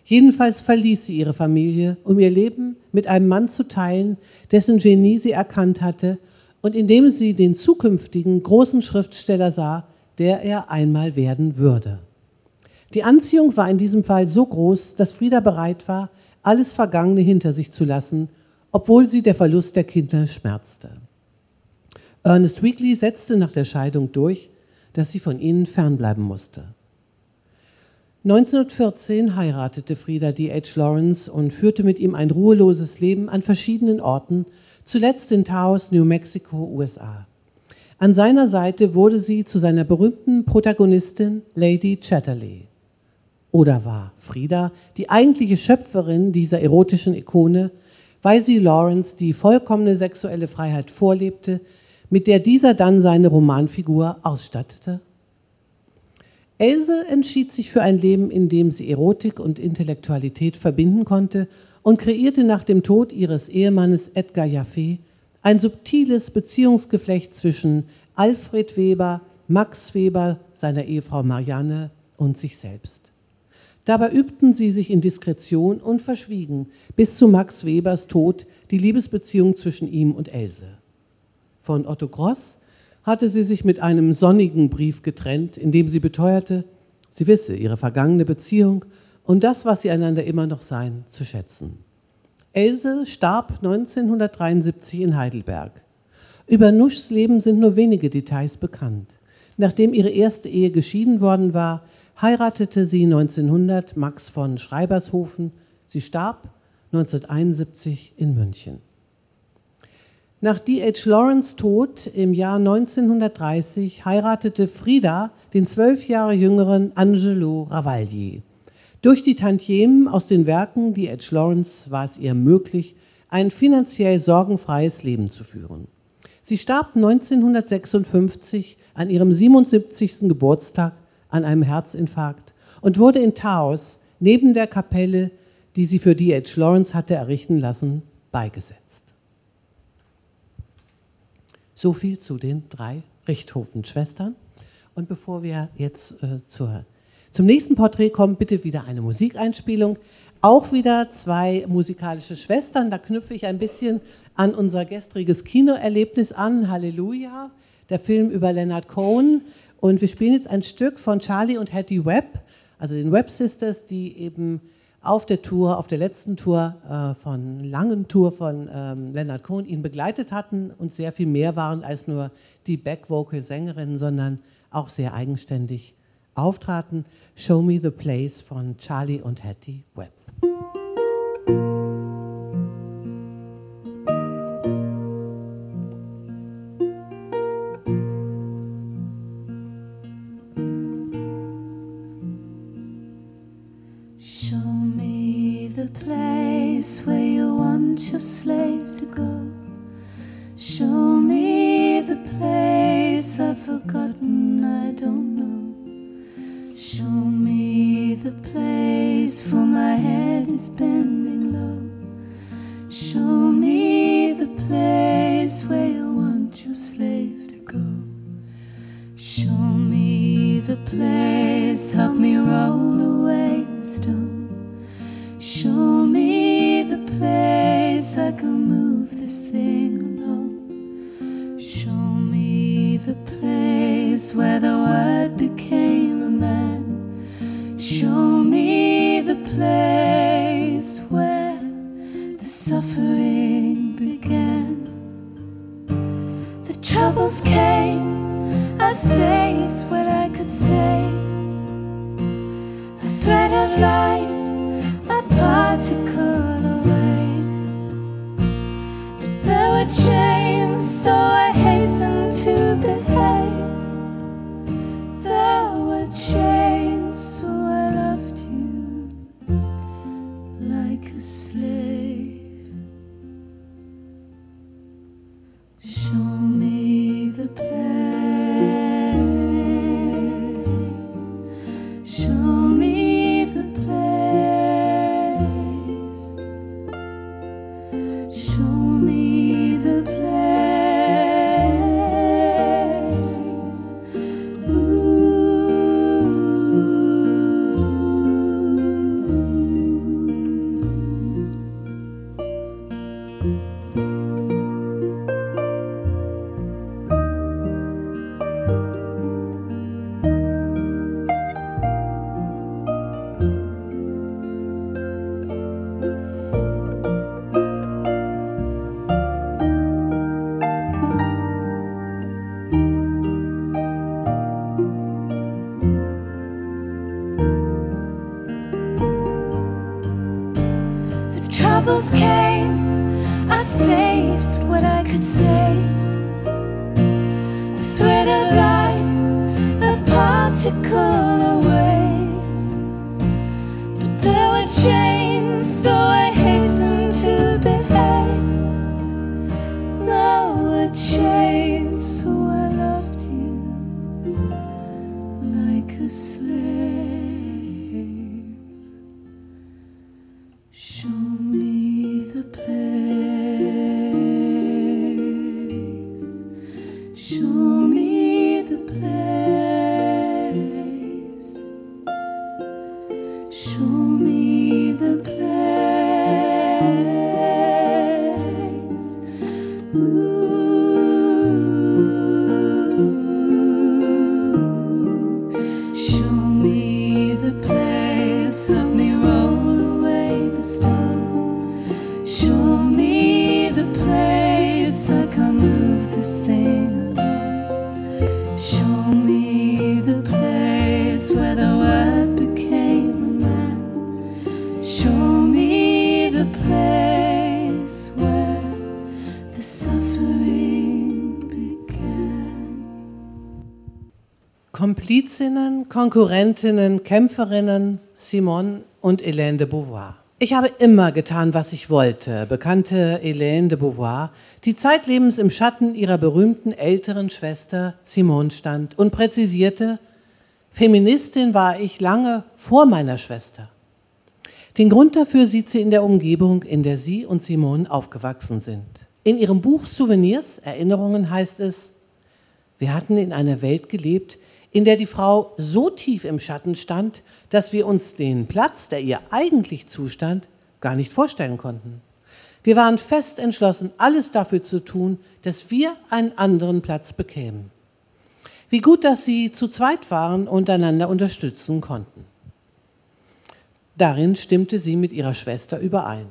S4: Jedenfalls verließ sie ihre Familie, um ihr Leben mit einem Mann zu teilen, dessen Genie sie erkannt hatte und in dem sie den zukünftigen großen Schriftsteller sah, der er einmal werden würde. Die Anziehung war in diesem Fall so groß, dass Frieda bereit war, alles Vergangene hinter sich zu lassen, obwohl sie der Verlust der Kinder schmerzte. Ernest Weekly setzte nach der Scheidung durch, dass sie von ihnen fernbleiben musste. 1914 heiratete Frieda D.H. Lawrence und führte mit ihm ein ruheloses Leben an verschiedenen Orten, zuletzt in Taos, New Mexico, USA. An seiner Seite wurde sie zu seiner berühmten Protagonistin Lady Chatterley. Oder war Frieda die eigentliche Schöpferin dieser erotischen Ikone, weil sie Lawrence die vollkommene sexuelle Freiheit vorlebte, mit der dieser dann seine Romanfigur ausstattete? Else entschied sich für ein Leben, in dem sie Erotik und Intellektualität verbinden konnte und kreierte nach dem Tod ihres Ehemannes Edgar Jaffe ein subtiles Beziehungsgeflecht zwischen Alfred Weber, Max Weber, seiner Ehefrau Marianne und sich selbst.
S5: Dabei übten sie sich in Diskretion und verschwiegen bis zu Max Webers Tod die Liebesbeziehung zwischen ihm und Else. Von Otto Gross hatte sie sich mit einem sonnigen Brief getrennt, in dem sie beteuerte, sie wisse ihre vergangene Beziehung und das, was sie einander immer noch seien, zu schätzen. Else starb 1973 in Heidelberg. Über Nuschs Leben sind nur wenige Details bekannt. Nachdem ihre erste Ehe geschieden worden war, heiratete sie 1900 Max von Schreibershofen. Sie starb 1971 in München. Nach D.H. Lawrence Tod im Jahr 1930 heiratete Frida den zwölf Jahre jüngeren Angelo Ravagli. Durch die Tantiemen aus den Werken D.H. Lawrence war es ihr möglich, ein finanziell sorgenfreies Leben zu führen. Sie starb 1956 an ihrem 77. Geburtstag an einem Herzinfarkt und wurde in Taos neben der Kapelle, die sie für D.H. Lawrence hatte errichten lassen, beigesetzt. So viel zu den drei Richthofen-Schwestern. Und bevor wir jetzt äh, zur, zum nächsten Porträt kommen, bitte wieder eine Musikeinspielung. Auch wieder zwei musikalische Schwestern. Da knüpfe ich ein bisschen an unser gestriges Kinoerlebnis an. Halleluja, der Film über Leonard Cohen. Und wir spielen jetzt ein Stück von Charlie und Hattie Webb, also den Webb Sisters, die eben auf der Tour, auf der letzten Tour äh, von langen Tour von ähm, Leonard Cohen ihn begleitet hatten und sehr viel mehr waren als nur die Back-Vocal-Sängerinnen, sondern auch sehr eigenständig auftraten. Show Me the Place von Charlie und Hattie Webb.
S4: Show
S5: me the place where you want your slave to go. Show me the place I've forgotten, I don't know. Show place for my head is bent. angels came, I saved what I could save. The thread of light, the particle
S4: Konkurrentinnen, Kämpferinnen Simone und Hélène de Beauvoir. Ich habe immer getan, was ich wollte, bekannte Hélène de Beauvoir, die zeitlebens im Schatten ihrer berühmten älteren Schwester Simone stand und präzisierte, Feministin war ich lange vor meiner Schwester. Den Grund dafür sieht sie in der Umgebung, in der sie und Simone aufgewachsen sind. In ihrem Buch Souvenirs, Erinnerungen heißt es, wir hatten in einer Welt gelebt, in der die Frau so tief im Schatten stand, dass wir uns den Platz, der ihr eigentlich zustand, gar nicht vorstellen konnten. Wir waren fest entschlossen, alles dafür zu tun, dass wir einen anderen Platz bekämen. Wie gut, dass sie zu zweit waren und einander unterstützen konnten. Darin stimmte sie mit ihrer Schwester überein.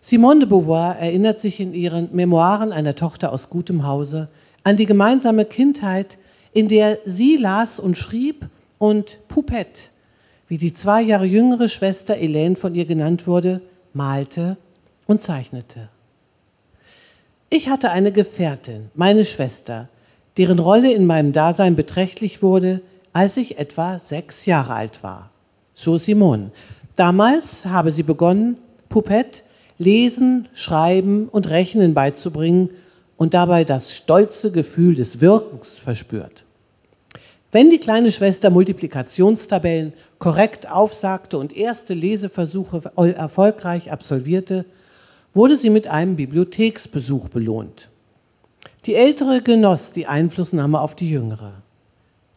S4: Simone de Beauvoir erinnert sich in ihren Memoiren einer Tochter aus gutem Hause an die gemeinsame Kindheit, in der sie las und schrieb und Poupette, wie die zwei Jahre jüngere Schwester Elaine von ihr genannt wurde, malte und zeichnete. Ich hatte eine Gefährtin, meine Schwester, deren Rolle in meinem Dasein beträchtlich wurde, als ich etwa sechs Jahre alt war. So Simone. Damals habe sie begonnen, Poupette Lesen, Schreiben und Rechnen beizubringen und dabei das stolze Gefühl des Wirkens verspürt. Wenn die kleine Schwester Multiplikationstabellen korrekt aufsagte und erste Leseversuche erfolgreich absolvierte, wurde sie mit einem Bibliotheksbesuch belohnt. Die ältere genoss die Einflussnahme auf die jüngere.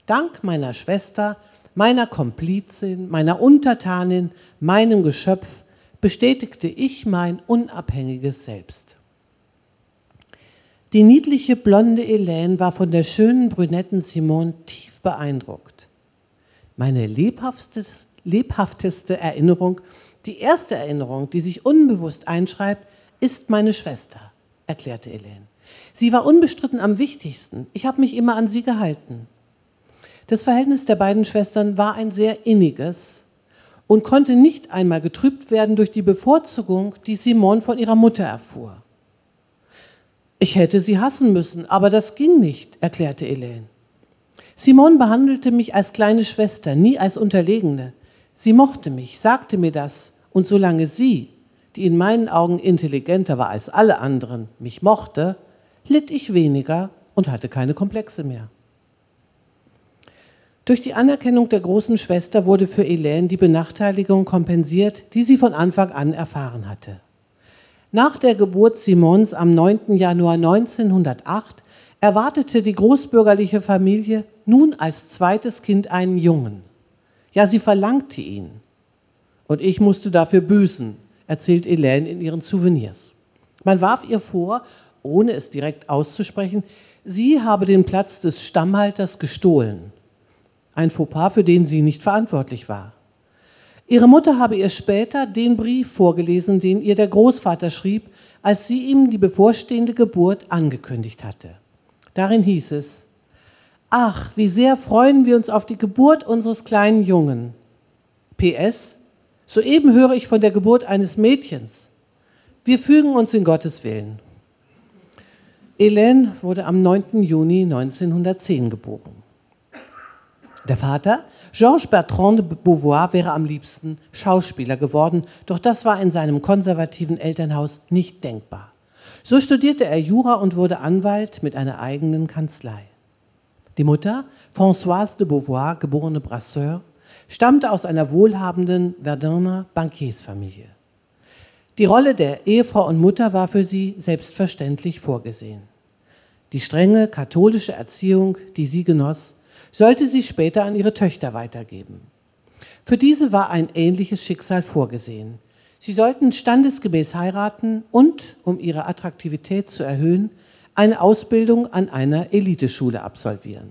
S4: Dank meiner Schwester, meiner Komplizin, meiner Untertanin, meinem Geschöpf bestätigte ich mein unabhängiges Selbst. Die niedliche blonde Hélène war von der schönen brünetten Simone tief beeindruckt. Meine lebhafteste, Erinnerung, die erste Erinnerung, die sich unbewusst einschreibt, ist meine Schwester, erklärte Hélène. Sie war unbestritten am wichtigsten. Ich habe mich immer an sie gehalten. Das Verhältnis der beiden Schwestern war ein sehr inniges und konnte nicht einmal getrübt werden durch die Bevorzugung, die Simone von ihrer Mutter erfuhr. Ich hätte sie hassen müssen, aber das ging nicht, erklärte Elaine. Simone behandelte mich als kleine Schwester, nie als Unterlegene. Sie mochte mich, sagte mir das, und solange sie, die in meinen Augen intelligenter war als alle anderen, mich mochte, litt ich weniger und hatte keine Komplexe mehr. Durch die Anerkennung der großen Schwester wurde für Elaine die Benachteiligung kompensiert, die sie von Anfang an erfahren hatte. Nach der Geburt Simons am 9. Januar 1908 erwartete die großbürgerliche Familie nun als zweites Kind einen Jungen. Ja, sie verlangte ihn. Und ich musste dafür büßen, erzählt Hélène in ihren Souvenirs. Man warf ihr vor, ohne es direkt auszusprechen, sie habe den Platz des Stammhalters gestohlen. Ein Fauxpas, für den sie nicht verantwortlich war. Ihre Mutter habe ihr später den Brief vorgelesen, den ihr der Großvater schrieb, als sie ihm die bevorstehende Geburt angekündigt hatte. Darin hieß es, Ach, wie sehr freuen wir uns auf die Geburt unseres kleinen Jungen. PS, soeben höre ich von der Geburt eines Mädchens. Wir fügen uns in Gottes Willen. Hélène wurde am 9. Juni 1910 geboren. Der Vater Georges Bertrand de Beauvoir wäre am liebsten Schauspieler geworden, doch das war in seinem konservativen Elternhaus nicht denkbar. So studierte er Jura und wurde Anwalt mit einer eigenen Kanzlei. Die Mutter, Françoise de Beauvoir, geborene Brasseur, stammte aus einer wohlhabenden Verdunner Bankiersfamilie. Die Rolle der Ehefrau und Mutter war für sie selbstverständlich vorgesehen. Die strenge katholische Erziehung, die sie genoss, sollte sie später an ihre Töchter weitergeben. Für diese war ein ähnliches Schicksal vorgesehen. Sie sollten standesgemäß heiraten und, um ihre Attraktivität zu erhöhen, eine Ausbildung an einer Eliteschule absolvieren.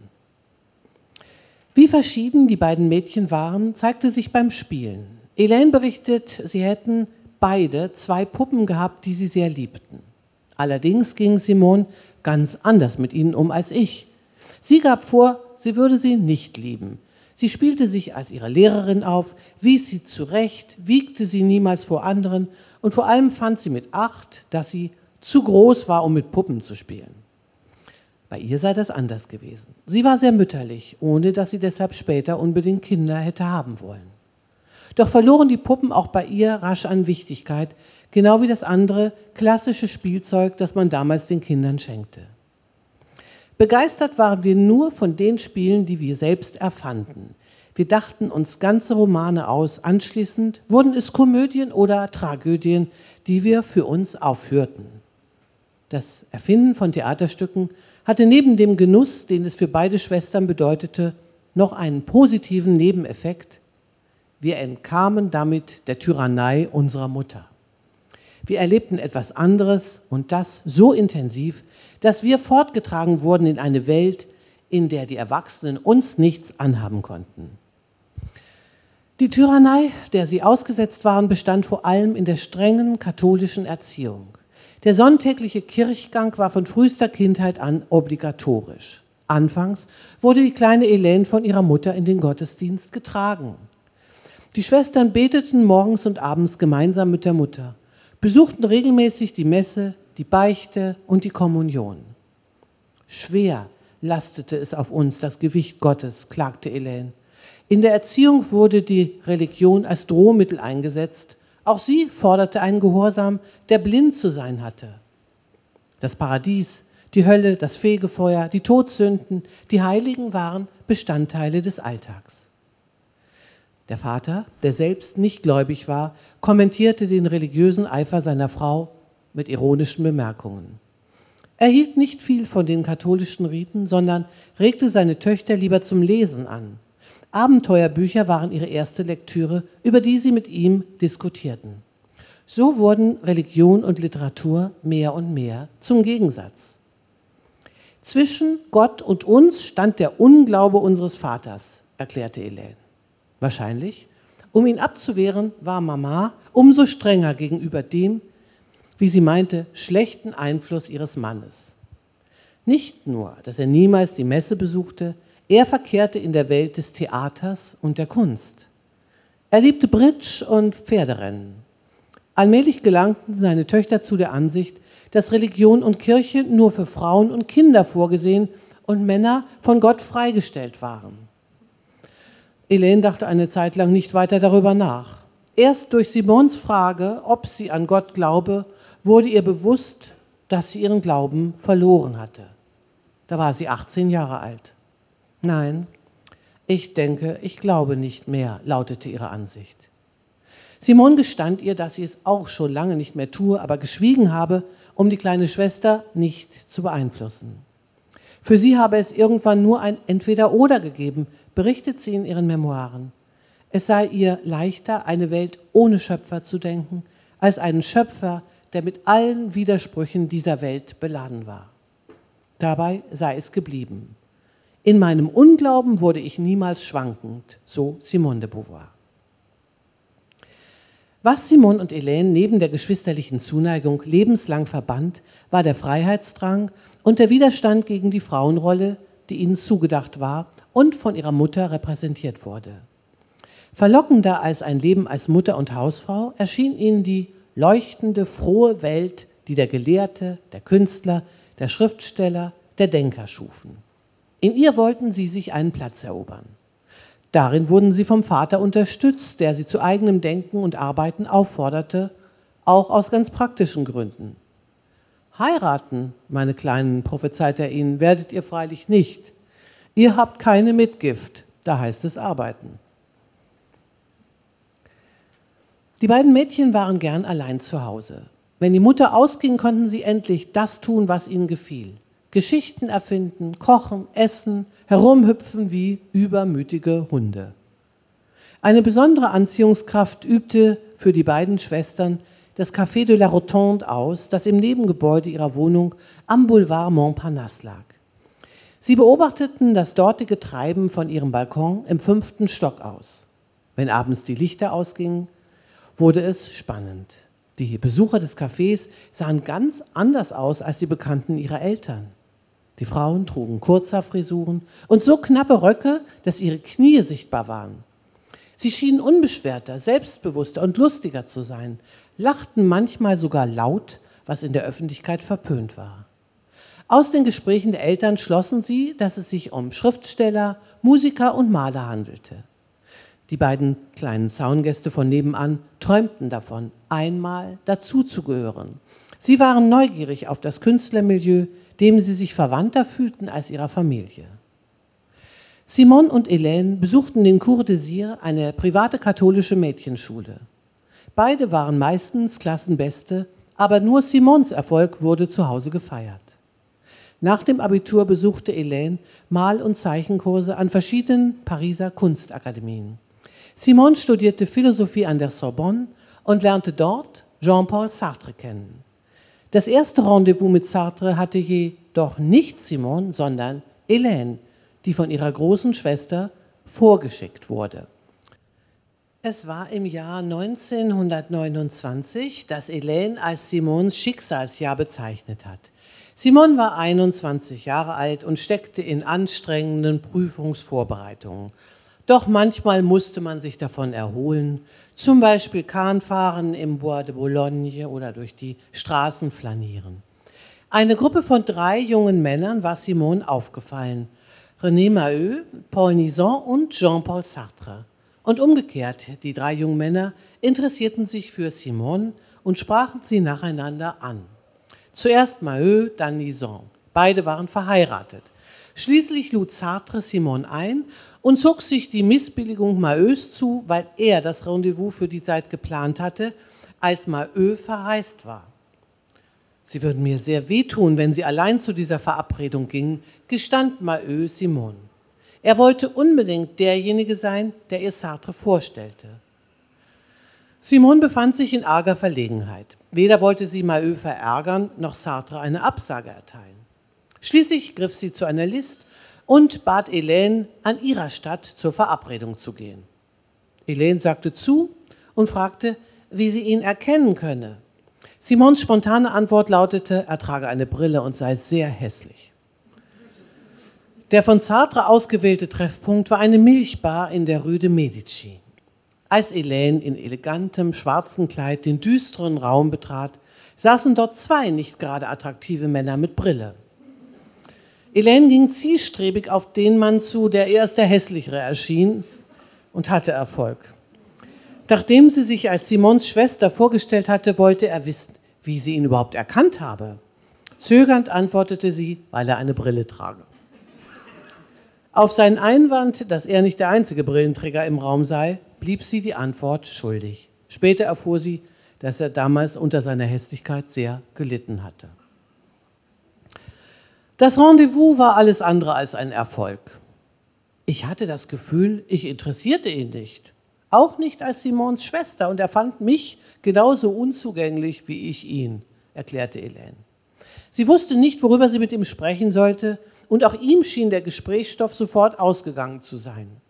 S4: Wie verschieden die beiden Mädchen waren, zeigte sich beim Spielen. Elaine berichtet, sie hätten beide zwei Puppen gehabt, die sie sehr liebten. Allerdings ging Simone ganz anders mit ihnen um als ich. Sie gab vor, sie würde sie nicht lieben. Sie spielte sich als ihre Lehrerin auf, wies sie zurecht, wiegte sie niemals vor anderen und vor allem fand sie mit acht, dass sie zu groß war, um mit Puppen zu spielen. Bei ihr sei das anders gewesen. Sie war sehr mütterlich, ohne dass sie deshalb später unbedingt Kinder hätte haben wollen. Doch verloren die Puppen auch bei ihr rasch an Wichtigkeit, genau wie das andere klassische Spielzeug, das man damals den Kindern schenkte. Begeistert waren wir nur von den Spielen, die wir selbst erfanden. Wir dachten uns ganze Romane aus, anschließend wurden es Komödien oder Tragödien, die wir für uns aufführten. Das Erfinden von Theaterstücken hatte neben dem Genuss, den es für beide Schwestern bedeutete, noch einen positiven Nebeneffekt. Wir entkamen damit der Tyrannei unserer Mutter. Wir erlebten etwas anderes und das so intensiv, dass wir fortgetragen wurden in eine Welt, in der die Erwachsenen uns nichts anhaben konnten. Die Tyrannei, der sie ausgesetzt waren, bestand vor allem in der strengen katholischen Erziehung. Der sonntägliche Kirchgang war von frühester Kindheit an obligatorisch. Anfangs wurde die kleine Elaine von ihrer Mutter in den Gottesdienst getragen. Die Schwestern beteten morgens und abends gemeinsam mit der Mutter, besuchten regelmäßig die Messe, die Beichte und die Kommunion. Schwer lastete es auf uns, das Gewicht Gottes, klagte Elaine. In der Erziehung wurde die Religion als Drohmittel eingesetzt. Auch sie forderte einen Gehorsam, der blind zu sein hatte. Das Paradies, die Hölle, das Fegefeuer, die Todsünden, die Heiligen waren Bestandteile des Alltags. Der Vater, der selbst nicht gläubig war, kommentierte den religiösen Eifer seiner Frau mit ironischen Bemerkungen. Er hielt nicht viel von den katholischen Riten, sondern regte seine Töchter lieber zum Lesen an. Abenteuerbücher waren ihre erste Lektüre, über die sie mit ihm diskutierten. So wurden Religion und Literatur mehr und mehr zum Gegensatz. Zwischen Gott und uns stand der Unglaube unseres Vaters, erklärte Elaine. Wahrscheinlich, um ihn abzuwehren, war Mama umso strenger gegenüber dem, wie sie meinte, schlechten Einfluss ihres Mannes. Nicht nur, dass er niemals die Messe besuchte, er verkehrte in der Welt des Theaters und der Kunst. Er liebte Bridge und Pferderennen. Allmählich gelangten seine Töchter zu der Ansicht, dass Religion und Kirche nur für Frauen und Kinder vorgesehen und Männer von Gott freigestellt waren. Elaine dachte eine Zeit lang nicht weiter darüber nach. Erst durch Simons Frage, ob sie an Gott glaube, wurde ihr bewusst, dass sie ihren Glauben verloren hatte. Da war sie 18 Jahre alt. Nein, ich denke, ich glaube nicht mehr, lautete ihre Ansicht. Simon gestand ihr, dass sie es auch schon lange nicht mehr tue, aber geschwiegen habe, um die kleine Schwester nicht zu beeinflussen. Für sie habe es irgendwann nur ein Entweder-Oder gegeben, berichtet sie in ihren Memoiren. Es sei ihr leichter, eine Welt ohne Schöpfer zu denken, als einen Schöpfer, der mit allen Widersprüchen dieser Welt beladen war. Dabei sei es geblieben. In meinem Unglauben wurde ich niemals schwankend, so Simone de Beauvoir. Was Simone und Hélène neben der geschwisterlichen Zuneigung lebenslang verband, war der Freiheitsdrang und der Widerstand gegen die Frauenrolle, die ihnen zugedacht war und von ihrer Mutter repräsentiert wurde. Verlockender als ein Leben als Mutter und Hausfrau erschien ihnen die leuchtende, frohe Welt, die der Gelehrte, der Künstler, der Schriftsteller, der Denker schufen. In ihr wollten sie sich einen Platz erobern. Darin wurden sie vom Vater unterstützt, der sie zu eigenem Denken und Arbeiten aufforderte, auch aus ganz praktischen Gründen. Heiraten, meine Kleinen, prophezeit er ihnen, werdet ihr freilich nicht. Ihr habt keine Mitgift, da heißt es arbeiten. Die beiden Mädchen waren gern allein zu Hause. Wenn die Mutter ausging, konnten sie endlich das tun, was ihnen gefiel. Geschichten erfinden, kochen, essen, herumhüpfen wie übermütige Hunde. Eine besondere Anziehungskraft übte für die beiden Schwestern das Café de la Rotonde aus, das im Nebengebäude ihrer Wohnung am Boulevard Montparnasse lag. Sie beobachteten das dortige Treiben von ihrem Balkon im fünften Stock aus. Wenn abends die Lichter ausgingen, wurde es spannend. Die Besucher des Cafés sahen ganz anders aus als die Bekannten ihrer Eltern. Die Frauen trugen Kurzhaarfrisuren und so knappe Röcke, dass ihre Knie sichtbar waren. Sie schienen unbeschwerter, selbstbewusster und lustiger zu sein, lachten manchmal sogar laut, was in der Öffentlichkeit verpönt war. Aus den Gesprächen der Eltern schlossen sie, dass es sich um Schriftsteller, Musiker und Maler handelte. Die beiden kleinen Zaungäste von nebenan träumten davon, einmal dazuzugehören. Sie waren neugierig auf das Künstlermilieu, dem sie sich verwandter fühlten als ihrer Familie. Simone und Hélène besuchten den Cours des Sires, eine private katholische Mädchenschule. Beide waren meistens Klassenbeste, aber nur Simons Erfolg wurde zu Hause gefeiert. Nach dem Abitur besuchte Hélène Mal- und Zeichenkurse an verschiedenen Pariser Kunstakademien. Simone studierte Philosophie an der Sorbonne und lernte dort Jean-Paul Sartre kennen. Das erste Rendezvous mit Sartre hatte jedoch nicht Simone, sondern Hélène, die von ihrer großen Schwester vorgeschickt wurde. Es war im Jahr 1929, das Hélène als Simons Schicksalsjahr bezeichnet hat. Simon war 21 Jahre alt und steckte in anstrengenden Prüfungsvorbereitungen. Doch manchmal musste man sich davon erholen, zum Beispiel Kahnfahren im Bois de Boulogne oder durch die Straßen flanieren. Eine Gruppe von drei jungen Männern war Simone aufgefallen. René Maheu, Paul Nison und Jean-Paul Sartre. Und umgekehrt, die drei jungen Männer interessierten sich für Simone und sprachen sie nacheinander an. Zuerst Maheu, dann Nison. Beide waren verheiratet. Schließlich lud Sartre Simon ein und zog sich die Missbilligung Mahös zu, weil er das Rendezvous für die Zeit geplant hatte, als Maheu verreist war. Sie würden mir sehr wehtun, wenn Sie allein zu dieser Verabredung gingen, gestand Maheu Simon. Er wollte unbedingt derjenige sein, der ihr Sartre vorstellte. Simon befand sich in arger Verlegenheit. Weder wollte sie Maheu verärgern, noch Sartre eine Absage erteilen. Schließlich griff sie zu einer List und bat Helene, an ihrer Stadt zur Verabredung zu gehen. Helene sagte zu und fragte, wie sie ihn erkennen könne. Simons spontane Antwort lautete, er trage eine Brille und sei sehr hässlich. Der von Sartre ausgewählte Treffpunkt war eine Milchbar in der Rue de Medici. Als Helene in elegantem schwarzen Kleid den düsteren Raum betrat, saßen dort zwei nicht gerade attraktive Männer mit Brille. Elaine ging zielstrebig auf den Mann zu, der erst der hässlichere erschien und hatte Erfolg. Nachdem sie sich als Simons Schwester vorgestellt hatte, wollte er wissen, wie sie ihn überhaupt erkannt habe. Zögernd antwortete sie, weil er eine Brille trage. Auf seinen Einwand, dass er nicht der einzige Brillenträger im Raum sei, blieb sie die Antwort schuldig. Später erfuhr sie, dass er damals unter seiner Hässlichkeit sehr gelitten hatte. Das Rendezvous war alles andere als ein Erfolg. Ich hatte das Gefühl, ich interessierte ihn nicht. Auch nicht als Simons Schwester und er fand mich genauso unzugänglich wie ich ihn, erklärte Helene. Sie wusste nicht, worüber sie mit ihm sprechen sollte und auch ihm schien der Gesprächsstoff sofort ausgegangen zu sein.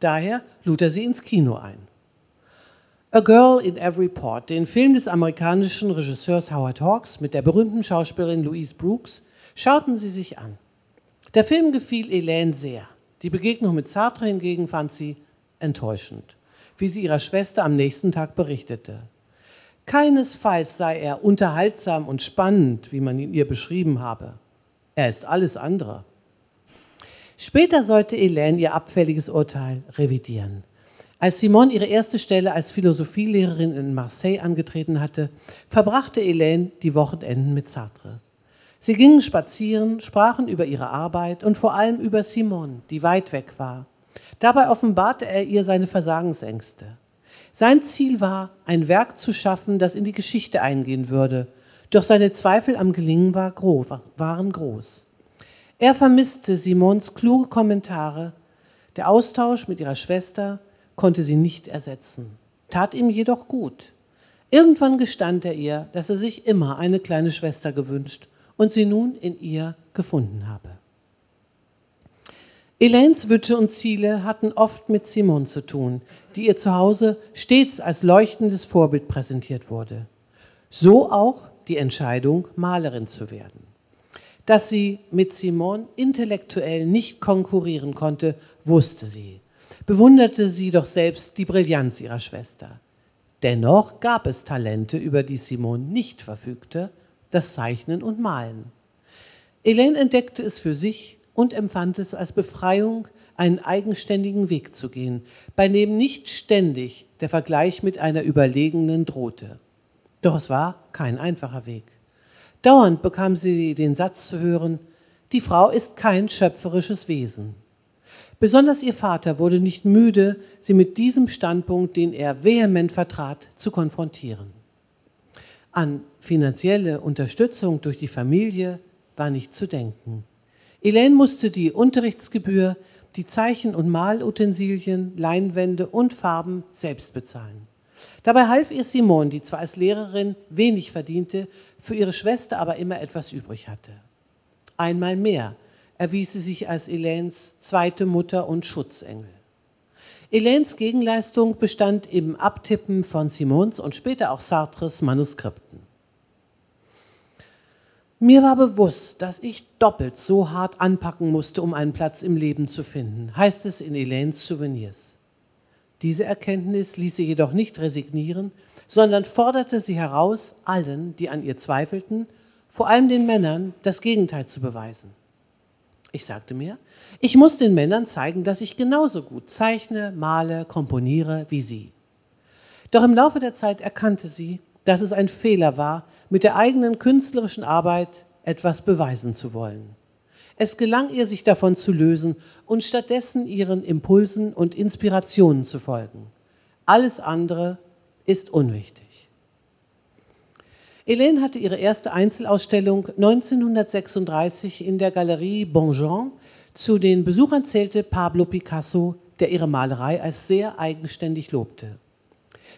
S4: Daher lud er sie ins Kino ein. A Girl in Every Port, den Film des amerikanischen Regisseurs Howard Hawks mit der berühmten Schauspielerin Louise Brooks, Schauten Sie sich an. Der Film gefiel Hélène sehr. Die Begegnung mit Sartre hingegen fand sie enttäuschend, wie sie ihrer Schwester am nächsten Tag berichtete. Keinesfalls sei er unterhaltsam und spannend, wie man ihn ihr beschrieben habe. Er ist alles andere. Später sollte Hélène ihr abfälliges Urteil revidieren. Als Simone ihre erste Stelle als Philosophielehrerin in Marseille angetreten hatte, verbrachte Hélène die Wochenenden mit Sartre. Sie gingen spazieren, sprachen über ihre Arbeit und vor allem über Simone, die weit weg war. Dabei offenbarte er ihr seine Versagensängste. Sein Ziel war, ein Werk zu schaffen, das in die Geschichte eingehen würde. Doch seine Zweifel am Gelingen waren groß. Er vermisste Simons kluge Kommentare, der Austausch mit ihrer Schwester konnte sie nicht ersetzen, tat ihm jedoch gut. Irgendwann gestand er ihr, dass er sich immer eine kleine Schwester gewünscht und sie nun in ihr gefunden habe. Elaines Wünsche und Ziele hatten oft mit Simone zu tun, die ihr zu Hause stets als leuchtendes Vorbild präsentiert wurde. So auch die Entscheidung, Malerin zu werden. Dass sie mit Simone intellektuell nicht konkurrieren konnte, wusste sie. Bewunderte sie doch selbst die Brillanz ihrer Schwester. Dennoch gab es Talente, über die Simone nicht verfügte, das Zeichnen und Malen. Elaine entdeckte es für sich und empfand es als Befreiung, einen eigenständigen Weg zu gehen, bei dem nicht ständig der Vergleich mit einer Überlegenen drohte. Doch es war kein einfacher Weg. Dauernd bekam sie den Satz zu hören, die Frau ist kein schöpferisches Wesen. Besonders ihr Vater wurde nicht müde, sie mit diesem Standpunkt, den er vehement vertrat, zu konfrontieren. An finanzielle Unterstützung durch die Familie war nicht zu denken. Elaine musste die Unterrichtsgebühr, die Zeichen- und Malutensilien, Leinwände und Farben selbst bezahlen. Dabei half ihr Simone, die zwar als Lehrerin wenig verdiente, für ihre Schwester aber immer etwas übrig hatte. Einmal mehr erwies sie sich als Elaines zweite Mutter und Schutzengel. Elaines Gegenleistung bestand im Abtippen von Simons und später auch Sartres Manuskripten. Mir war bewusst, dass ich doppelt so hart anpacken musste, um einen Platz im Leben zu finden, heißt es in Elaines Souvenirs. Diese Erkenntnis ließ sie jedoch nicht resignieren, sondern forderte sie heraus, allen, die an ihr zweifelten, vor allem den Männern, das Gegenteil zu beweisen. Ich sagte mir, ich muss den Männern zeigen, dass ich genauso gut zeichne, male, komponiere wie sie. Doch im Laufe der Zeit erkannte sie, dass es ein Fehler war, mit der eigenen künstlerischen Arbeit etwas beweisen zu wollen. Es gelang ihr, sich davon zu lösen und stattdessen ihren Impulsen und Inspirationen zu folgen. Alles andere ist unwichtig. Hélène hatte ihre erste Einzelausstellung 1936 in der Galerie Bonjean. Zu den Besuchern zählte Pablo Picasso, der ihre Malerei als sehr eigenständig lobte.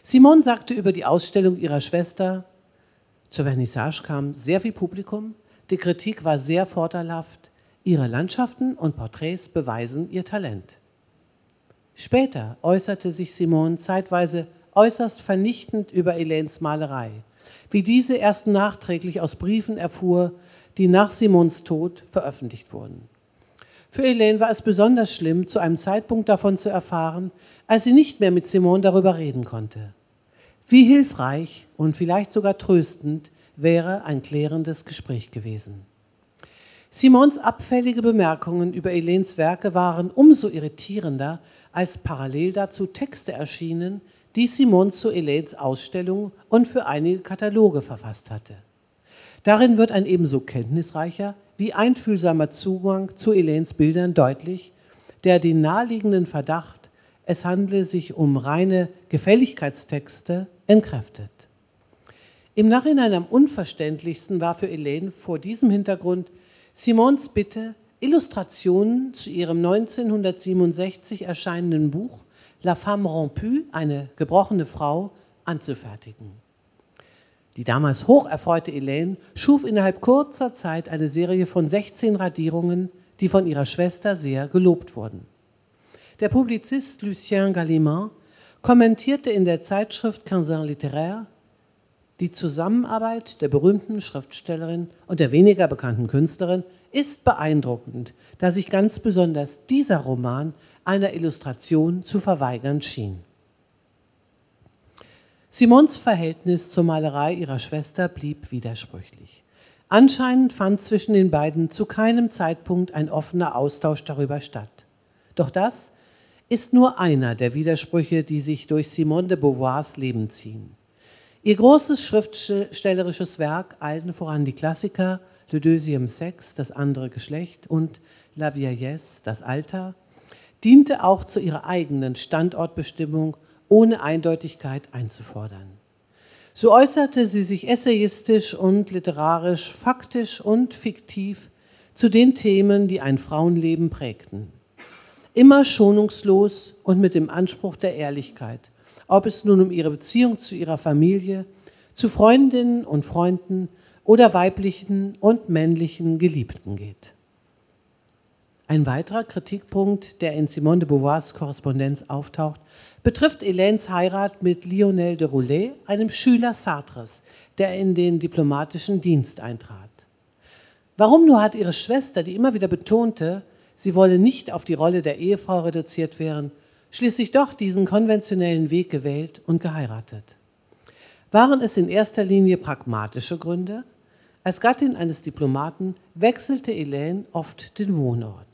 S4: Simone sagte über die Ausstellung ihrer Schwester, zur Vernissage kam sehr viel Publikum, die Kritik war sehr vorteilhaft, ihre Landschaften und Porträts beweisen ihr Talent. Später äußerte sich Simone zeitweise äußerst vernichtend über Elaines Malerei wie diese erst nachträglich aus Briefen erfuhr, die nach Simons Tod veröffentlicht wurden. Für Elaine war es besonders schlimm, zu einem Zeitpunkt davon zu erfahren, als sie nicht mehr mit Simon darüber reden konnte. Wie hilfreich und vielleicht sogar tröstend wäre ein klärendes Gespräch gewesen. Simons abfällige Bemerkungen über Elaines Werke waren umso irritierender, als parallel dazu Texte erschienen, die Simon zu Elaines Ausstellung und für einige Kataloge verfasst hatte. Darin wird ein ebenso kenntnisreicher wie einfühlsamer Zugang zu Elaines Bildern deutlich, der den naheliegenden Verdacht, es handle sich um reine Gefälligkeitstexte, entkräftet. Im Nachhinein am unverständlichsten war für Elaine vor diesem Hintergrund Simons Bitte, Illustrationen zu ihrem 1967 erscheinenden Buch La Femme rompue, eine gebrochene Frau, anzufertigen. Die damals hocherfreute Elaine schuf innerhalb kurzer Zeit eine Serie von 16 Radierungen, die von ihrer Schwester sehr gelobt wurden. Der Publizist Lucien Gallimard kommentierte in der Zeitschrift Quinzin Littéraire, die Zusammenarbeit der berühmten Schriftstellerin und der weniger bekannten Künstlerin ist beeindruckend, da sich ganz besonders dieser Roman einer Illustration zu verweigern schien. Simons Verhältnis zur Malerei ihrer Schwester blieb widersprüchlich. Anscheinend fand zwischen den beiden zu keinem Zeitpunkt ein offener Austausch darüber statt. Doch das ist nur einer der Widersprüche, die sich durch Simone de Beauvoirs Leben ziehen. Ihr großes schriftstellerisches Werk, allen voran die Klassiker Le Deuxième Sexe, das andere Geschlecht und La Vieillesse, das Alter, diente auch zu ihrer eigenen Standortbestimmung, ohne Eindeutigkeit einzufordern. So äußerte sie sich essayistisch und literarisch, faktisch und fiktiv zu den Themen, die ein Frauenleben prägten. immer schonungslos und mit dem Anspruch der Ehrlichkeit, ob es nun um ihre Beziehung zu ihrer Familie, zu Freundinnen und Freunden oder weiblichen und männlichen Geliebten geht. Ein weiterer Kritikpunkt, der in Simone de Beauvoirs Korrespondenz auftaucht, betrifft Hélènes Heirat mit Lionel de Roulet, einem Schüler Sartres, der in den diplomatischen Dienst eintrat. Warum nur hat ihre Schwester, die immer wieder betonte, sie wolle nicht auf die Rolle der Ehefrau reduziert werden, schließlich doch diesen konventionellen Weg gewählt und geheiratet? Waren es in erster Linie pragmatische Gründe? Als Gattin eines Diplomaten wechselte Hélène oft den Wohnort.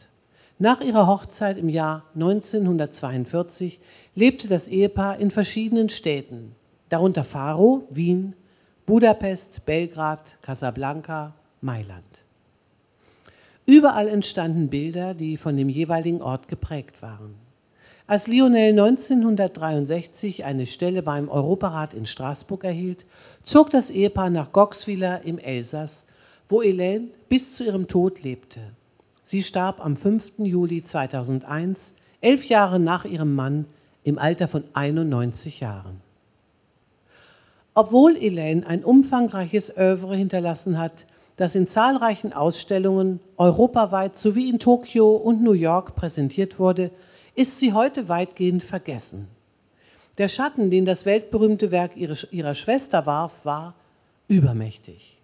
S4: Nach ihrer Hochzeit im Jahr 1942 lebte das Ehepaar in verschiedenen Städten, darunter Faro, Wien, Budapest, Belgrad, Casablanca, Mailand. Überall entstanden Bilder, die von dem jeweiligen Ort geprägt waren. Als Lionel 1963 eine Stelle beim Europarat in Straßburg erhielt, zog das Ehepaar nach Goxwiller im Elsass, wo Hélène bis zu ihrem Tod lebte. Sie starb am 5. Juli 2001, elf Jahre nach ihrem Mann, im Alter von 91 Jahren. Obwohl Elaine ein umfangreiches Övre hinterlassen hat, das in zahlreichen Ausstellungen europaweit sowie in Tokio und New York präsentiert wurde, ist sie heute weitgehend vergessen. Der Schatten, den das weltberühmte Werk ihrer Schwester warf, war übermächtig.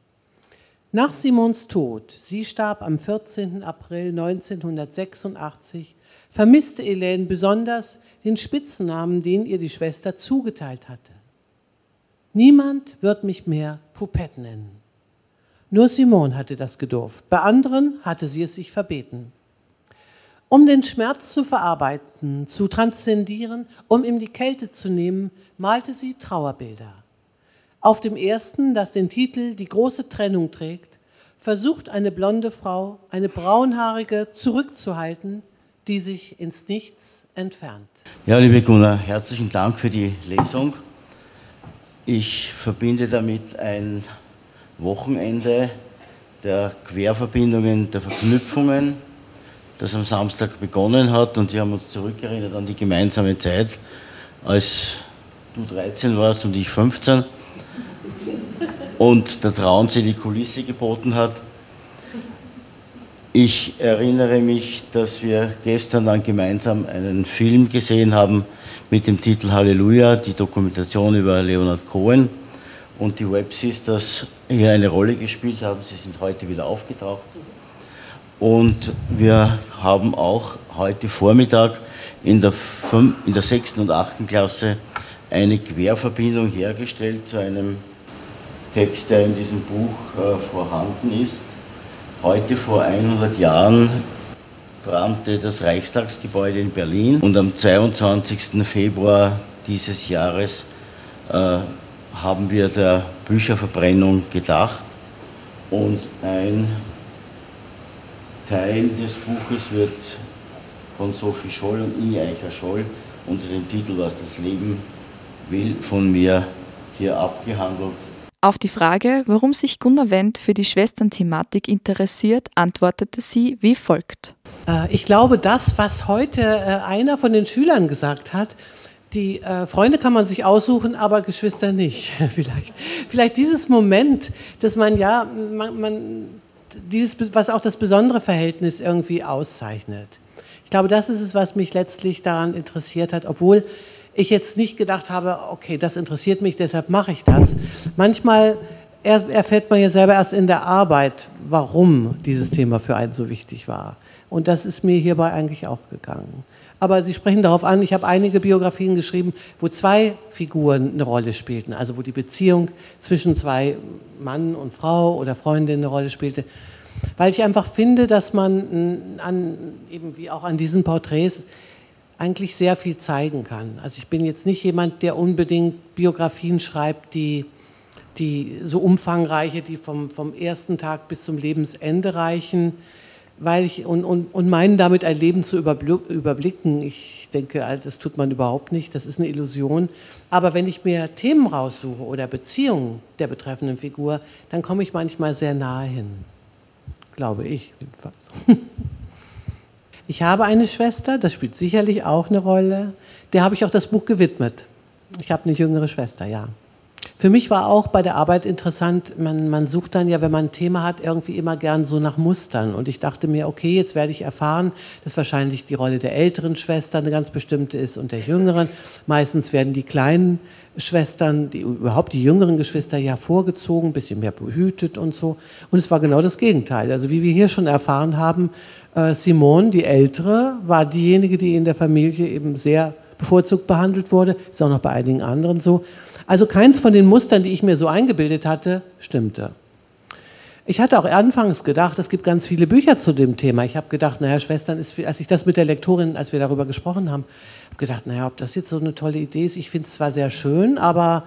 S4: Nach Simons Tod, sie starb am 14. April 1986, vermisste Helene besonders den Spitznamen, den ihr die Schwester zugeteilt hatte. Niemand wird mich mehr Poupette nennen. Nur Simone hatte das gedurft, bei anderen hatte sie es sich verbeten. Um den Schmerz zu verarbeiten, zu transzendieren, um ihm die Kälte zu nehmen, malte sie Trauerbilder. Auf dem ersten, das den Titel Die große Trennung trägt, versucht eine blonde Frau, eine braunhaarige, zurückzuhalten, die sich ins Nichts entfernt.
S3: Ja, liebe Gunnar, herzlichen Dank für die Lesung. Ich verbinde damit ein Wochenende der Querverbindungen, der Verknüpfungen, das am Samstag begonnen hat und wir haben uns zurückerinnert an die gemeinsame Zeit, als du 13 warst und ich 15 und der Traunsee die Kulisse geboten hat. Ich erinnere mich, dass wir gestern dann gemeinsam einen Film gesehen haben mit dem Titel Halleluja, die Dokumentation über Leonard Cohen und die Web Sisters hier eine Rolle gespielt haben. Sie sind heute wieder aufgetaucht. Und wir haben auch heute Vormittag in der, 5, in der 6. und 8. Klasse eine Querverbindung hergestellt zu einem Text, der in diesem Buch äh, vorhanden ist. Heute vor 100 Jahren brannte das Reichstagsgebäude in Berlin und am 22. Februar dieses Jahres äh, haben wir der Bücherverbrennung gedacht und ein Teil des Buches wird von Sophie Scholl und Inge Eicher-Scholl unter dem Titel Was das Leben will von mir hier abgehandelt.
S2: Auf die Frage, warum sich Gunnar Wendt für die Schwestern-Thematik interessiert, antwortete sie wie folgt.
S4: Äh, ich glaube, das, was heute äh, einer von den Schülern gesagt hat, die äh, Freunde kann man sich aussuchen, aber Geschwister nicht. vielleicht, vielleicht dieses Moment, dass man ja, man, man, dieses, was auch das besondere Verhältnis irgendwie auszeichnet. Ich glaube, das ist es, was mich letztlich daran interessiert hat, obwohl ich jetzt nicht gedacht habe, okay, das interessiert mich, deshalb mache ich das. Manchmal erfährt man ja selber erst in der Arbeit, warum dieses Thema für einen so wichtig war. Und das ist mir hierbei eigentlich auch gegangen. Aber Sie sprechen darauf an, ich habe einige Biografien geschrieben, wo zwei Figuren eine Rolle spielten, also wo die Beziehung zwischen zwei Mann und Frau oder Freundin eine Rolle spielte. Weil ich einfach finde, dass man an, eben wie auch an diesen Porträts eigentlich sehr viel zeigen kann. Also ich bin jetzt nicht jemand, der unbedingt Biografien schreibt, die, die so umfangreiche, die vom, vom ersten Tag bis zum Lebensende reichen, weil ich und, und, und meinen damit ein Leben zu überblicken. Ich denke, das tut man überhaupt nicht, das ist eine Illusion. Aber wenn ich mir Themen raussuche oder Beziehungen der betreffenden Figur, dann komme ich manchmal sehr nahe hin. Glaube ich jedenfalls. Ich habe eine Schwester, das spielt sicherlich auch eine Rolle. Der habe ich auch das Buch gewidmet. Ich habe eine jüngere Schwester, ja. Für mich war auch bei der Arbeit interessant, man, man sucht dann ja, wenn man ein Thema hat, irgendwie immer gern so nach Mustern. Und ich dachte mir, okay, jetzt werde ich erfahren, dass wahrscheinlich die Rolle der älteren Schwester eine ganz bestimmte ist und der jüngeren. Meistens werden die kleinen Schwestern, die, überhaupt die jüngeren Geschwister ja vorgezogen, ein bisschen mehr behütet und so. Und es war genau das Gegenteil. Also wie wir hier schon erfahren haben, äh, Simone, die ältere, war diejenige, die in der Familie eben sehr bevorzugt behandelt wurde. Ist auch noch bei einigen anderen so. Also keins von den Mustern, die ich mir so eingebildet hatte, stimmte. Ich hatte auch anfangs gedacht, es gibt ganz viele Bücher zu dem Thema. Ich habe gedacht, naja, Schwestern ist, als ich das mit der Lektorin, als wir darüber gesprochen haben, habe gedacht, naja, ob das jetzt so eine tolle Idee ist. Ich finde es zwar sehr schön, aber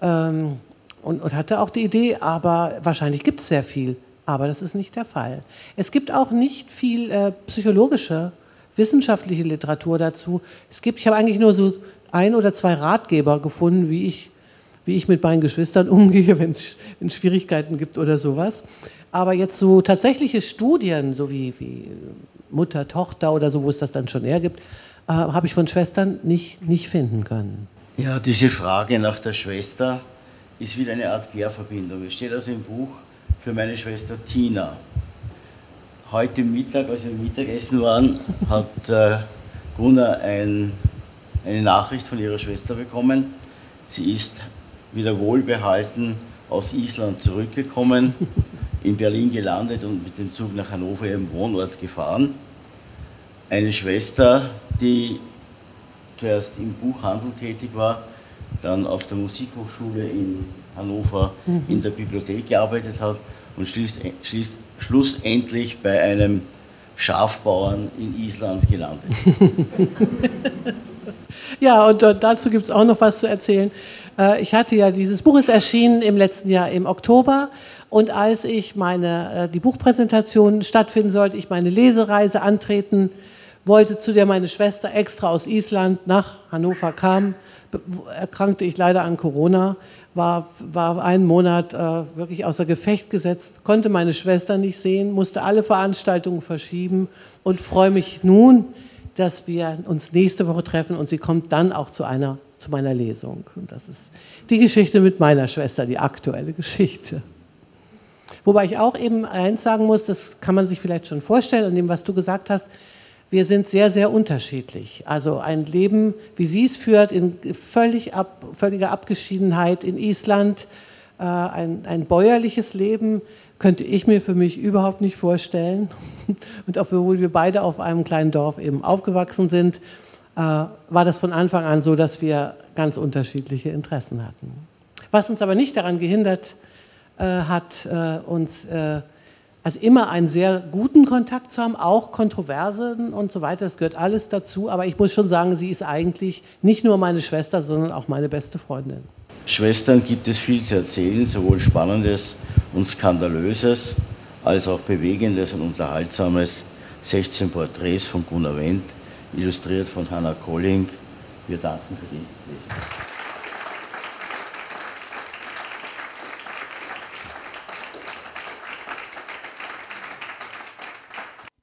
S4: ähm, und, und hatte auch die Idee, aber wahrscheinlich gibt es sehr viel. Aber das ist nicht der Fall. Es gibt auch nicht viel äh, psychologische, wissenschaftliche Literatur dazu. Es gibt, ich habe eigentlich nur so ein oder zwei Ratgeber gefunden, wie ich wie ich mit meinen Geschwistern umgehe, wenn es Schwierigkeiten gibt oder sowas. Aber jetzt so tatsächliche Studien, so wie, wie Mutter, Tochter oder so, wo es das dann schon eher gibt, äh, habe ich von Schwestern nicht, nicht finden können.
S3: Ja, diese Frage nach der Schwester ist wieder eine Art Querverbindung. Es steht also im Buch für meine Schwester Tina. Heute Mittag, als wir Mittagessen waren, hat äh, Gunnar ein, eine Nachricht von ihrer Schwester bekommen. Sie ist wieder wohlbehalten aus Island zurückgekommen, in Berlin gelandet und mit dem Zug nach Hannover, ihrem Wohnort, gefahren. Eine Schwester, die zuerst im Buchhandel tätig war, dann auf der Musikhochschule in Hannover mhm. in der Bibliothek gearbeitet hat und schließt, schließt, schlussendlich bei einem Schafbauern in Island gelandet ist.
S4: ja, und dazu gibt es auch noch was zu erzählen. Äh, ich hatte ja dieses Buch ist erschienen im letzten Jahr im Oktober und als ich meine äh, die Buchpräsentation stattfinden sollte, ich meine Lesereise antreten wollte, zu der meine Schwester extra aus Island nach Hannover kam, erkrankte ich leider an Corona, war, war einen Monat äh, wirklich außer Gefecht gesetzt, konnte meine Schwester nicht sehen, musste alle Veranstaltungen verschieben und freue mich nun, dass wir uns nächste Woche treffen und sie kommt dann auch zu einer zu meiner Lesung. Und das ist die Geschichte mit meiner Schwester, die aktuelle Geschichte. Wobei ich auch eben eins sagen muss, das kann man sich vielleicht schon vorstellen, an dem, was du gesagt hast, wir sind sehr, sehr unterschiedlich. Also ein Leben, wie sie es führt, in völlig ab, völliger Abgeschiedenheit in Island, äh, ein, ein bäuerliches Leben, könnte ich mir für mich überhaupt nicht vorstellen. Und obwohl wir beide auf einem kleinen Dorf eben aufgewachsen sind, äh, war das von Anfang an so, dass wir ganz unterschiedliche Interessen hatten. Was uns aber nicht daran gehindert äh, hat, äh, uns also immer einen sehr guten Kontakt zu haben, auch Kontroversen und so weiter, das gehört alles dazu. Aber ich muss schon sagen, sie ist eigentlich nicht nur meine Schwester, sondern auch meine beste Freundin.
S3: Schwestern gibt es viel zu erzählen, sowohl Spannendes und Skandalöses, als auch Bewegendes und Unterhaltsames. 16 Porträts von Gunnar Wendt, illustriert von Hannah Colling. Wir danken für die Lesung.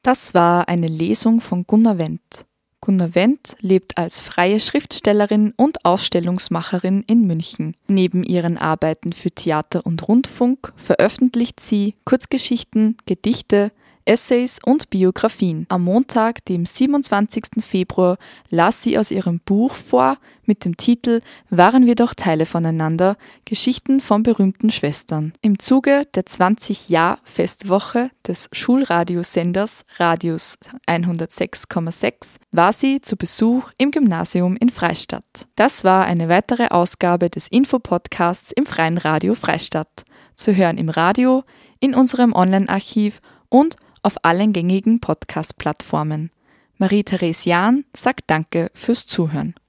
S2: Das war eine Lesung von Gunnar Wendt. Gunnar Wendt lebt als freie Schriftstellerin und Ausstellungsmacherin in München. Neben ihren Arbeiten für Theater und Rundfunk veröffentlicht sie Kurzgeschichten, Gedichte, Essays und Biografien. Am Montag, dem 27. Februar, las sie aus ihrem Buch vor mit dem Titel Waren wir doch Teile voneinander? Geschichten von berühmten Schwestern. Im Zuge der 20-Jahr-Festwoche des Schulradiosenders Radius 106,6 war sie zu Besuch im Gymnasium in Freistadt. Das war eine weitere Ausgabe des Infopodcasts im Freien Radio Freistadt. Zu hören im Radio, in unserem Online-Archiv und auf allen gängigen Podcast-Plattformen. Marie-Therese Jahn sagt Danke fürs Zuhören.